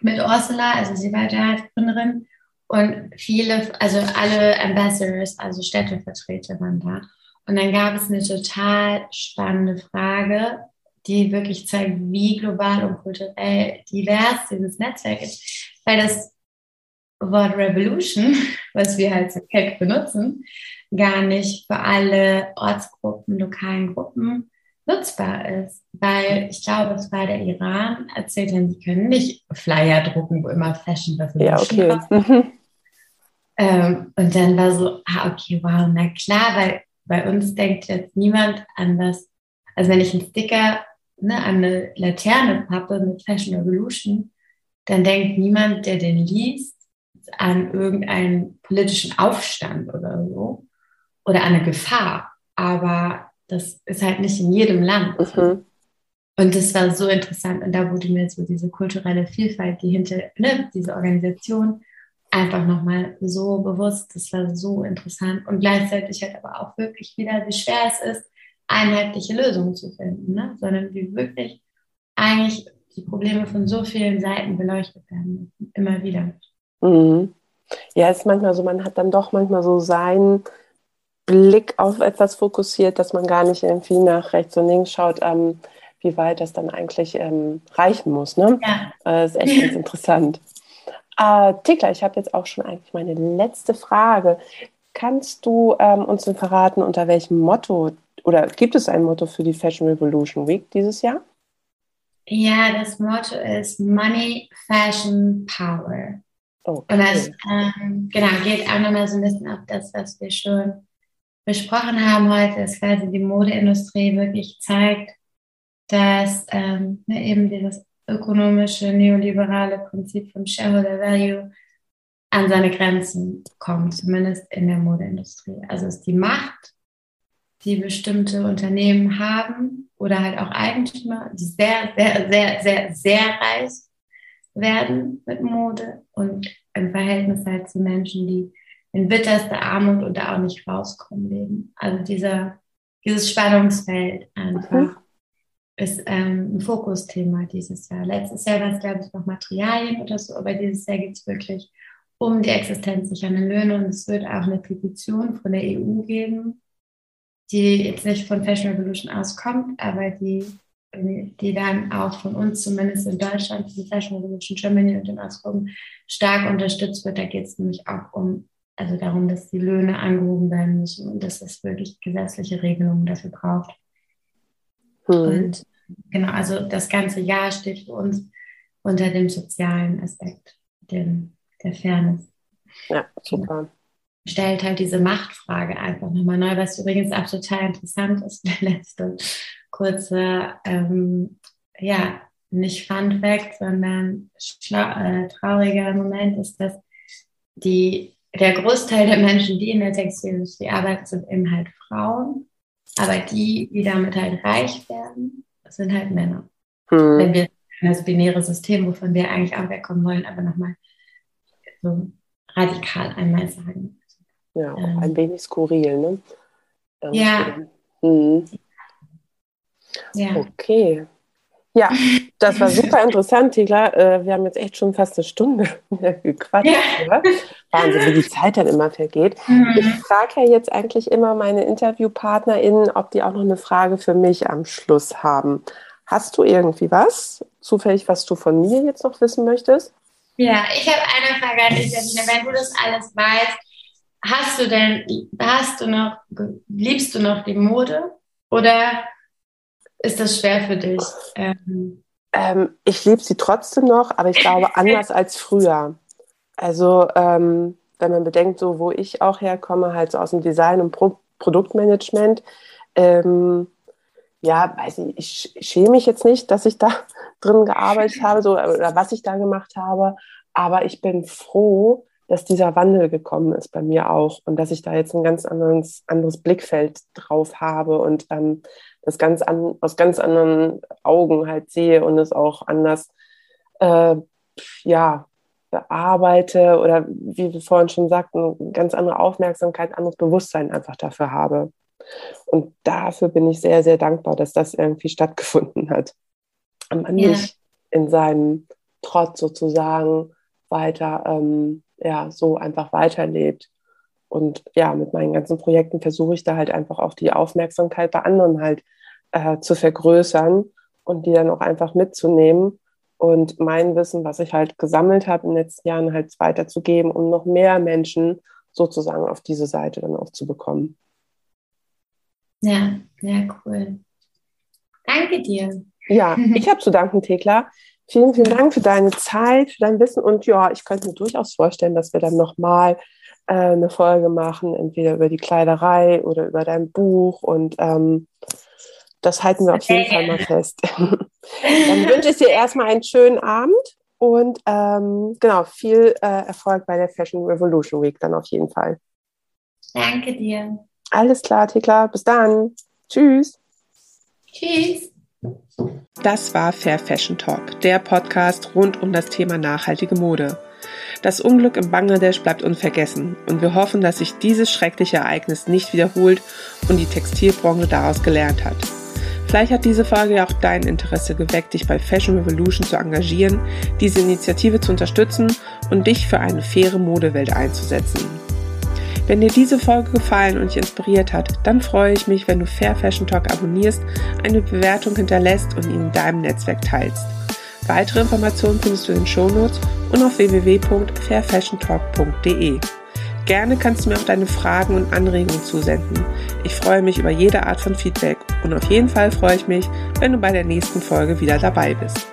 mit Ursula, also sie war da Gründerin und viele, also alle Ambassadors, also Städtevertreter waren da. Und dann gab es eine total spannende Frage, die wirklich zeigt, wie global und kulturell divers dieses Netzwerk ist. Weil das Wort Revolution, was wir halt so keck benutzen, gar nicht für alle Ortsgruppen, lokalen Gruppen nutzbar ist. Weil ich glaube, es war der Iran, erzählt haben, sie können nicht Flyer drucken, wo immer Fashion Revolution ja, okay. ähm, und dann war so, ah, okay, wow, na klar, weil bei uns denkt jetzt niemand an das. Also wenn ich einen Sticker ne, an eine Laterne pappe mit Fashion Revolution, dann denkt niemand, der den liest, an irgendeinen politischen Aufstand oder so oder an eine Gefahr. Aber das ist halt nicht in jedem Land. Mhm. Und das war so interessant. Und da wurde mir so diese kulturelle Vielfalt, die hinter ne, diese Organisation einfach nochmal so bewusst. Das war so interessant. Und gleichzeitig halt aber auch wirklich wieder, wie schwer es ist, einheitliche Lösungen zu finden, ne? sondern wie wirklich eigentlich die Probleme von so vielen Seiten beleuchtet werden müssen, immer wieder. Mhm. Ja, es ist manchmal so, man hat dann doch manchmal so seinen Blick auf etwas fokussiert, dass man gar nicht irgendwie nach rechts und links schaut, ähm, wie weit das dann eigentlich ähm, reichen muss. Ne? Ja. Äh, das ist echt ganz interessant. Äh, Tikla, ich habe jetzt auch schon eigentlich meine letzte Frage. Kannst du ähm, uns denn verraten, unter welchem Motto oder gibt es ein Motto für die Fashion Revolution Week dieses Jahr? Ja, das Motto ist Money, Fashion, Power. Okay. Und das ähm, genau, geht auch nochmal so ein bisschen auf das, was wir schon besprochen haben heute, dass quasi die Modeindustrie wirklich zeigt, dass ähm, ne, eben dieses ökonomische, neoliberale Prinzip vom Shareholder Value an seine Grenzen kommt, zumindest in der Modeindustrie. Also es ist die Macht, die bestimmte Unternehmen haben oder halt auch Eigentümer, die sehr, sehr, sehr, sehr, sehr reich werden mit Mode und im Verhältnis halt zu Menschen, die in bitterster Armut und da auch nicht rauskommen leben. Also dieser, dieses Spannungsfeld einfach mhm. ist ähm, ein Fokusthema dieses Jahr. Letztes Jahr war es, glaube ich, noch Materialien oder so, aber dieses Jahr geht es wirklich um die existenzsichernden Löhne und es wird auch eine Petition von der EU geben, die jetzt nicht von Fashion Revolution auskommt, aber die, die dann auch von uns zumindest in Deutschland, die Fashion Revolution Germany und den Ausgruppen stark unterstützt wird. Da geht es nämlich auch um, also darum, dass die Löhne angehoben werden müssen und dass es wirklich gesetzliche Regelungen dafür braucht. Hm. Und genau, also das ganze Jahr steht für uns unter dem sozialen Aspekt, dem, der Fairness. Ja, super stellt halt diese Machtfrage einfach nochmal neu, was übrigens auch total interessant ist. Der letzte kurze, ähm, ja, nicht Fun Fact, sondern äh, trauriger Moment ist, dass die, der Großteil der Menschen, die in der Textilindustrie arbeiten, sind eben halt Frauen. Aber die, die damit halt reich werden, sind halt Männer. Hm. Wenn wir das binäre System, wovon wir eigentlich auch wegkommen wollen, aber nochmal so radikal einmal sagen. Ja, auch ähm, ein wenig skurril, ne? Ähm, ja. Mhm. ja. Okay. Ja, das war super interessant, Tigla. Äh, wir haben jetzt echt schon fast eine Stunde gequatscht. Ja. Wahnsinn, wie die Zeit dann immer vergeht. Mhm. Ich frage ja jetzt eigentlich immer meine InterviewpartnerInnen, ob die auch noch eine Frage für mich am Schluss haben. Hast du irgendwie was, zufällig, was du von mir jetzt noch wissen möchtest? Ja, ich habe eine Frage an dich, Sabine. Wenn du das alles weißt, Hast du denn, hast du noch, liebst du noch die Mode oder ist das schwer für dich? Ähm, ähm, ich liebe sie trotzdem noch, aber ich glaube anders als früher. Also ähm, wenn man bedenkt, so wo ich auch herkomme, halt so aus dem Design und Pro Produktmanagement, ähm, ja, weiß ich, ich schäme mich jetzt nicht, dass ich da drin gearbeitet habe so, oder was ich da gemacht habe, aber ich bin froh, dass dieser Wandel gekommen ist bei mir auch und dass ich da jetzt ein ganz anderes, anderes Blickfeld drauf habe und ähm, das ganz an, aus ganz anderen Augen halt sehe und es auch anders äh, ja, bearbeite oder wie wir vorhin schon sagten, ganz andere Aufmerksamkeit, anderes Bewusstsein einfach dafür habe. Und dafür bin ich sehr, sehr dankbar, dass das irgendwie stattgefunden hat. Und man ja. nicht in seinem Trotz sozusagen weiter ähm, ja, so einfach weiterlebt. Und ja, mit meinen ganzen Projekten versuche ich da halt einfach auch die Aufmerksamkeit bei anderen halt äh, zu vergrößern und die dann auch einfach mitzunehmen und mein Wissen, was ich halt gesammelt habe in den letzten Jahren, halt weiterzugeben, um noch mehr Menschen sozusagen auf diese Seite dann auch zu bekommen. Ja, sehr cool. Danke dir. Ja, ich habe zu danken, Thekla. Vielen, vielen Dank für deine Zeit, für dein Wissen und ja, ich könnte mir durchaus vorstellen, dass wir dann nochmal äh, eine Folge machen, entweder über die Kleiderei oder über dein Buch und ähm, das halten wir auf jeden Fall mal fest. dann wünsche ich dir erstmal einen schönen Abend und ähm, genau, viel äh, Erfolg bei der Fashion Revolution Week dann auf jeden Fall. Danke dir. Alles klar, Thekla. Bis dann. Tschüss. Tschüss. Das war Fair Fashion Talk, der Podcast rund um das Thema nachhaltige Mode. Das Unglück in Bangladesch bleibt unvergessen und wir hoffen, dass sich dieses schreckliche Ereignis nicht wiederholt und die Textilbranche daraus gelernt hat. Vielleicht hat diese Folge ja auch dein Interesse geweckt, dich bei Fashion Revolution zu engagieren, diese Initiative zu unterstützen und dich für eine faire Modewelt einzusetzen. Wenn dir diese Folge gefallen und dich inspiriert hat, dann freue ich mich, wenn du Fair Fashion Talk abonnierst, eine Bewertung hinterlässt und ihn in deinem Netzwerk teilst. Weitere Informationen findest du in den Shownotes und auf www.fairfashiontalk.de. Gerne kannst du mir auch deine Fragen und Anregungen zusenden. Ich freue mich über jede Art von Feedback und auf jeden Fall freue ich mich, wenn du bei der nächsten Folge wieder dabei bist.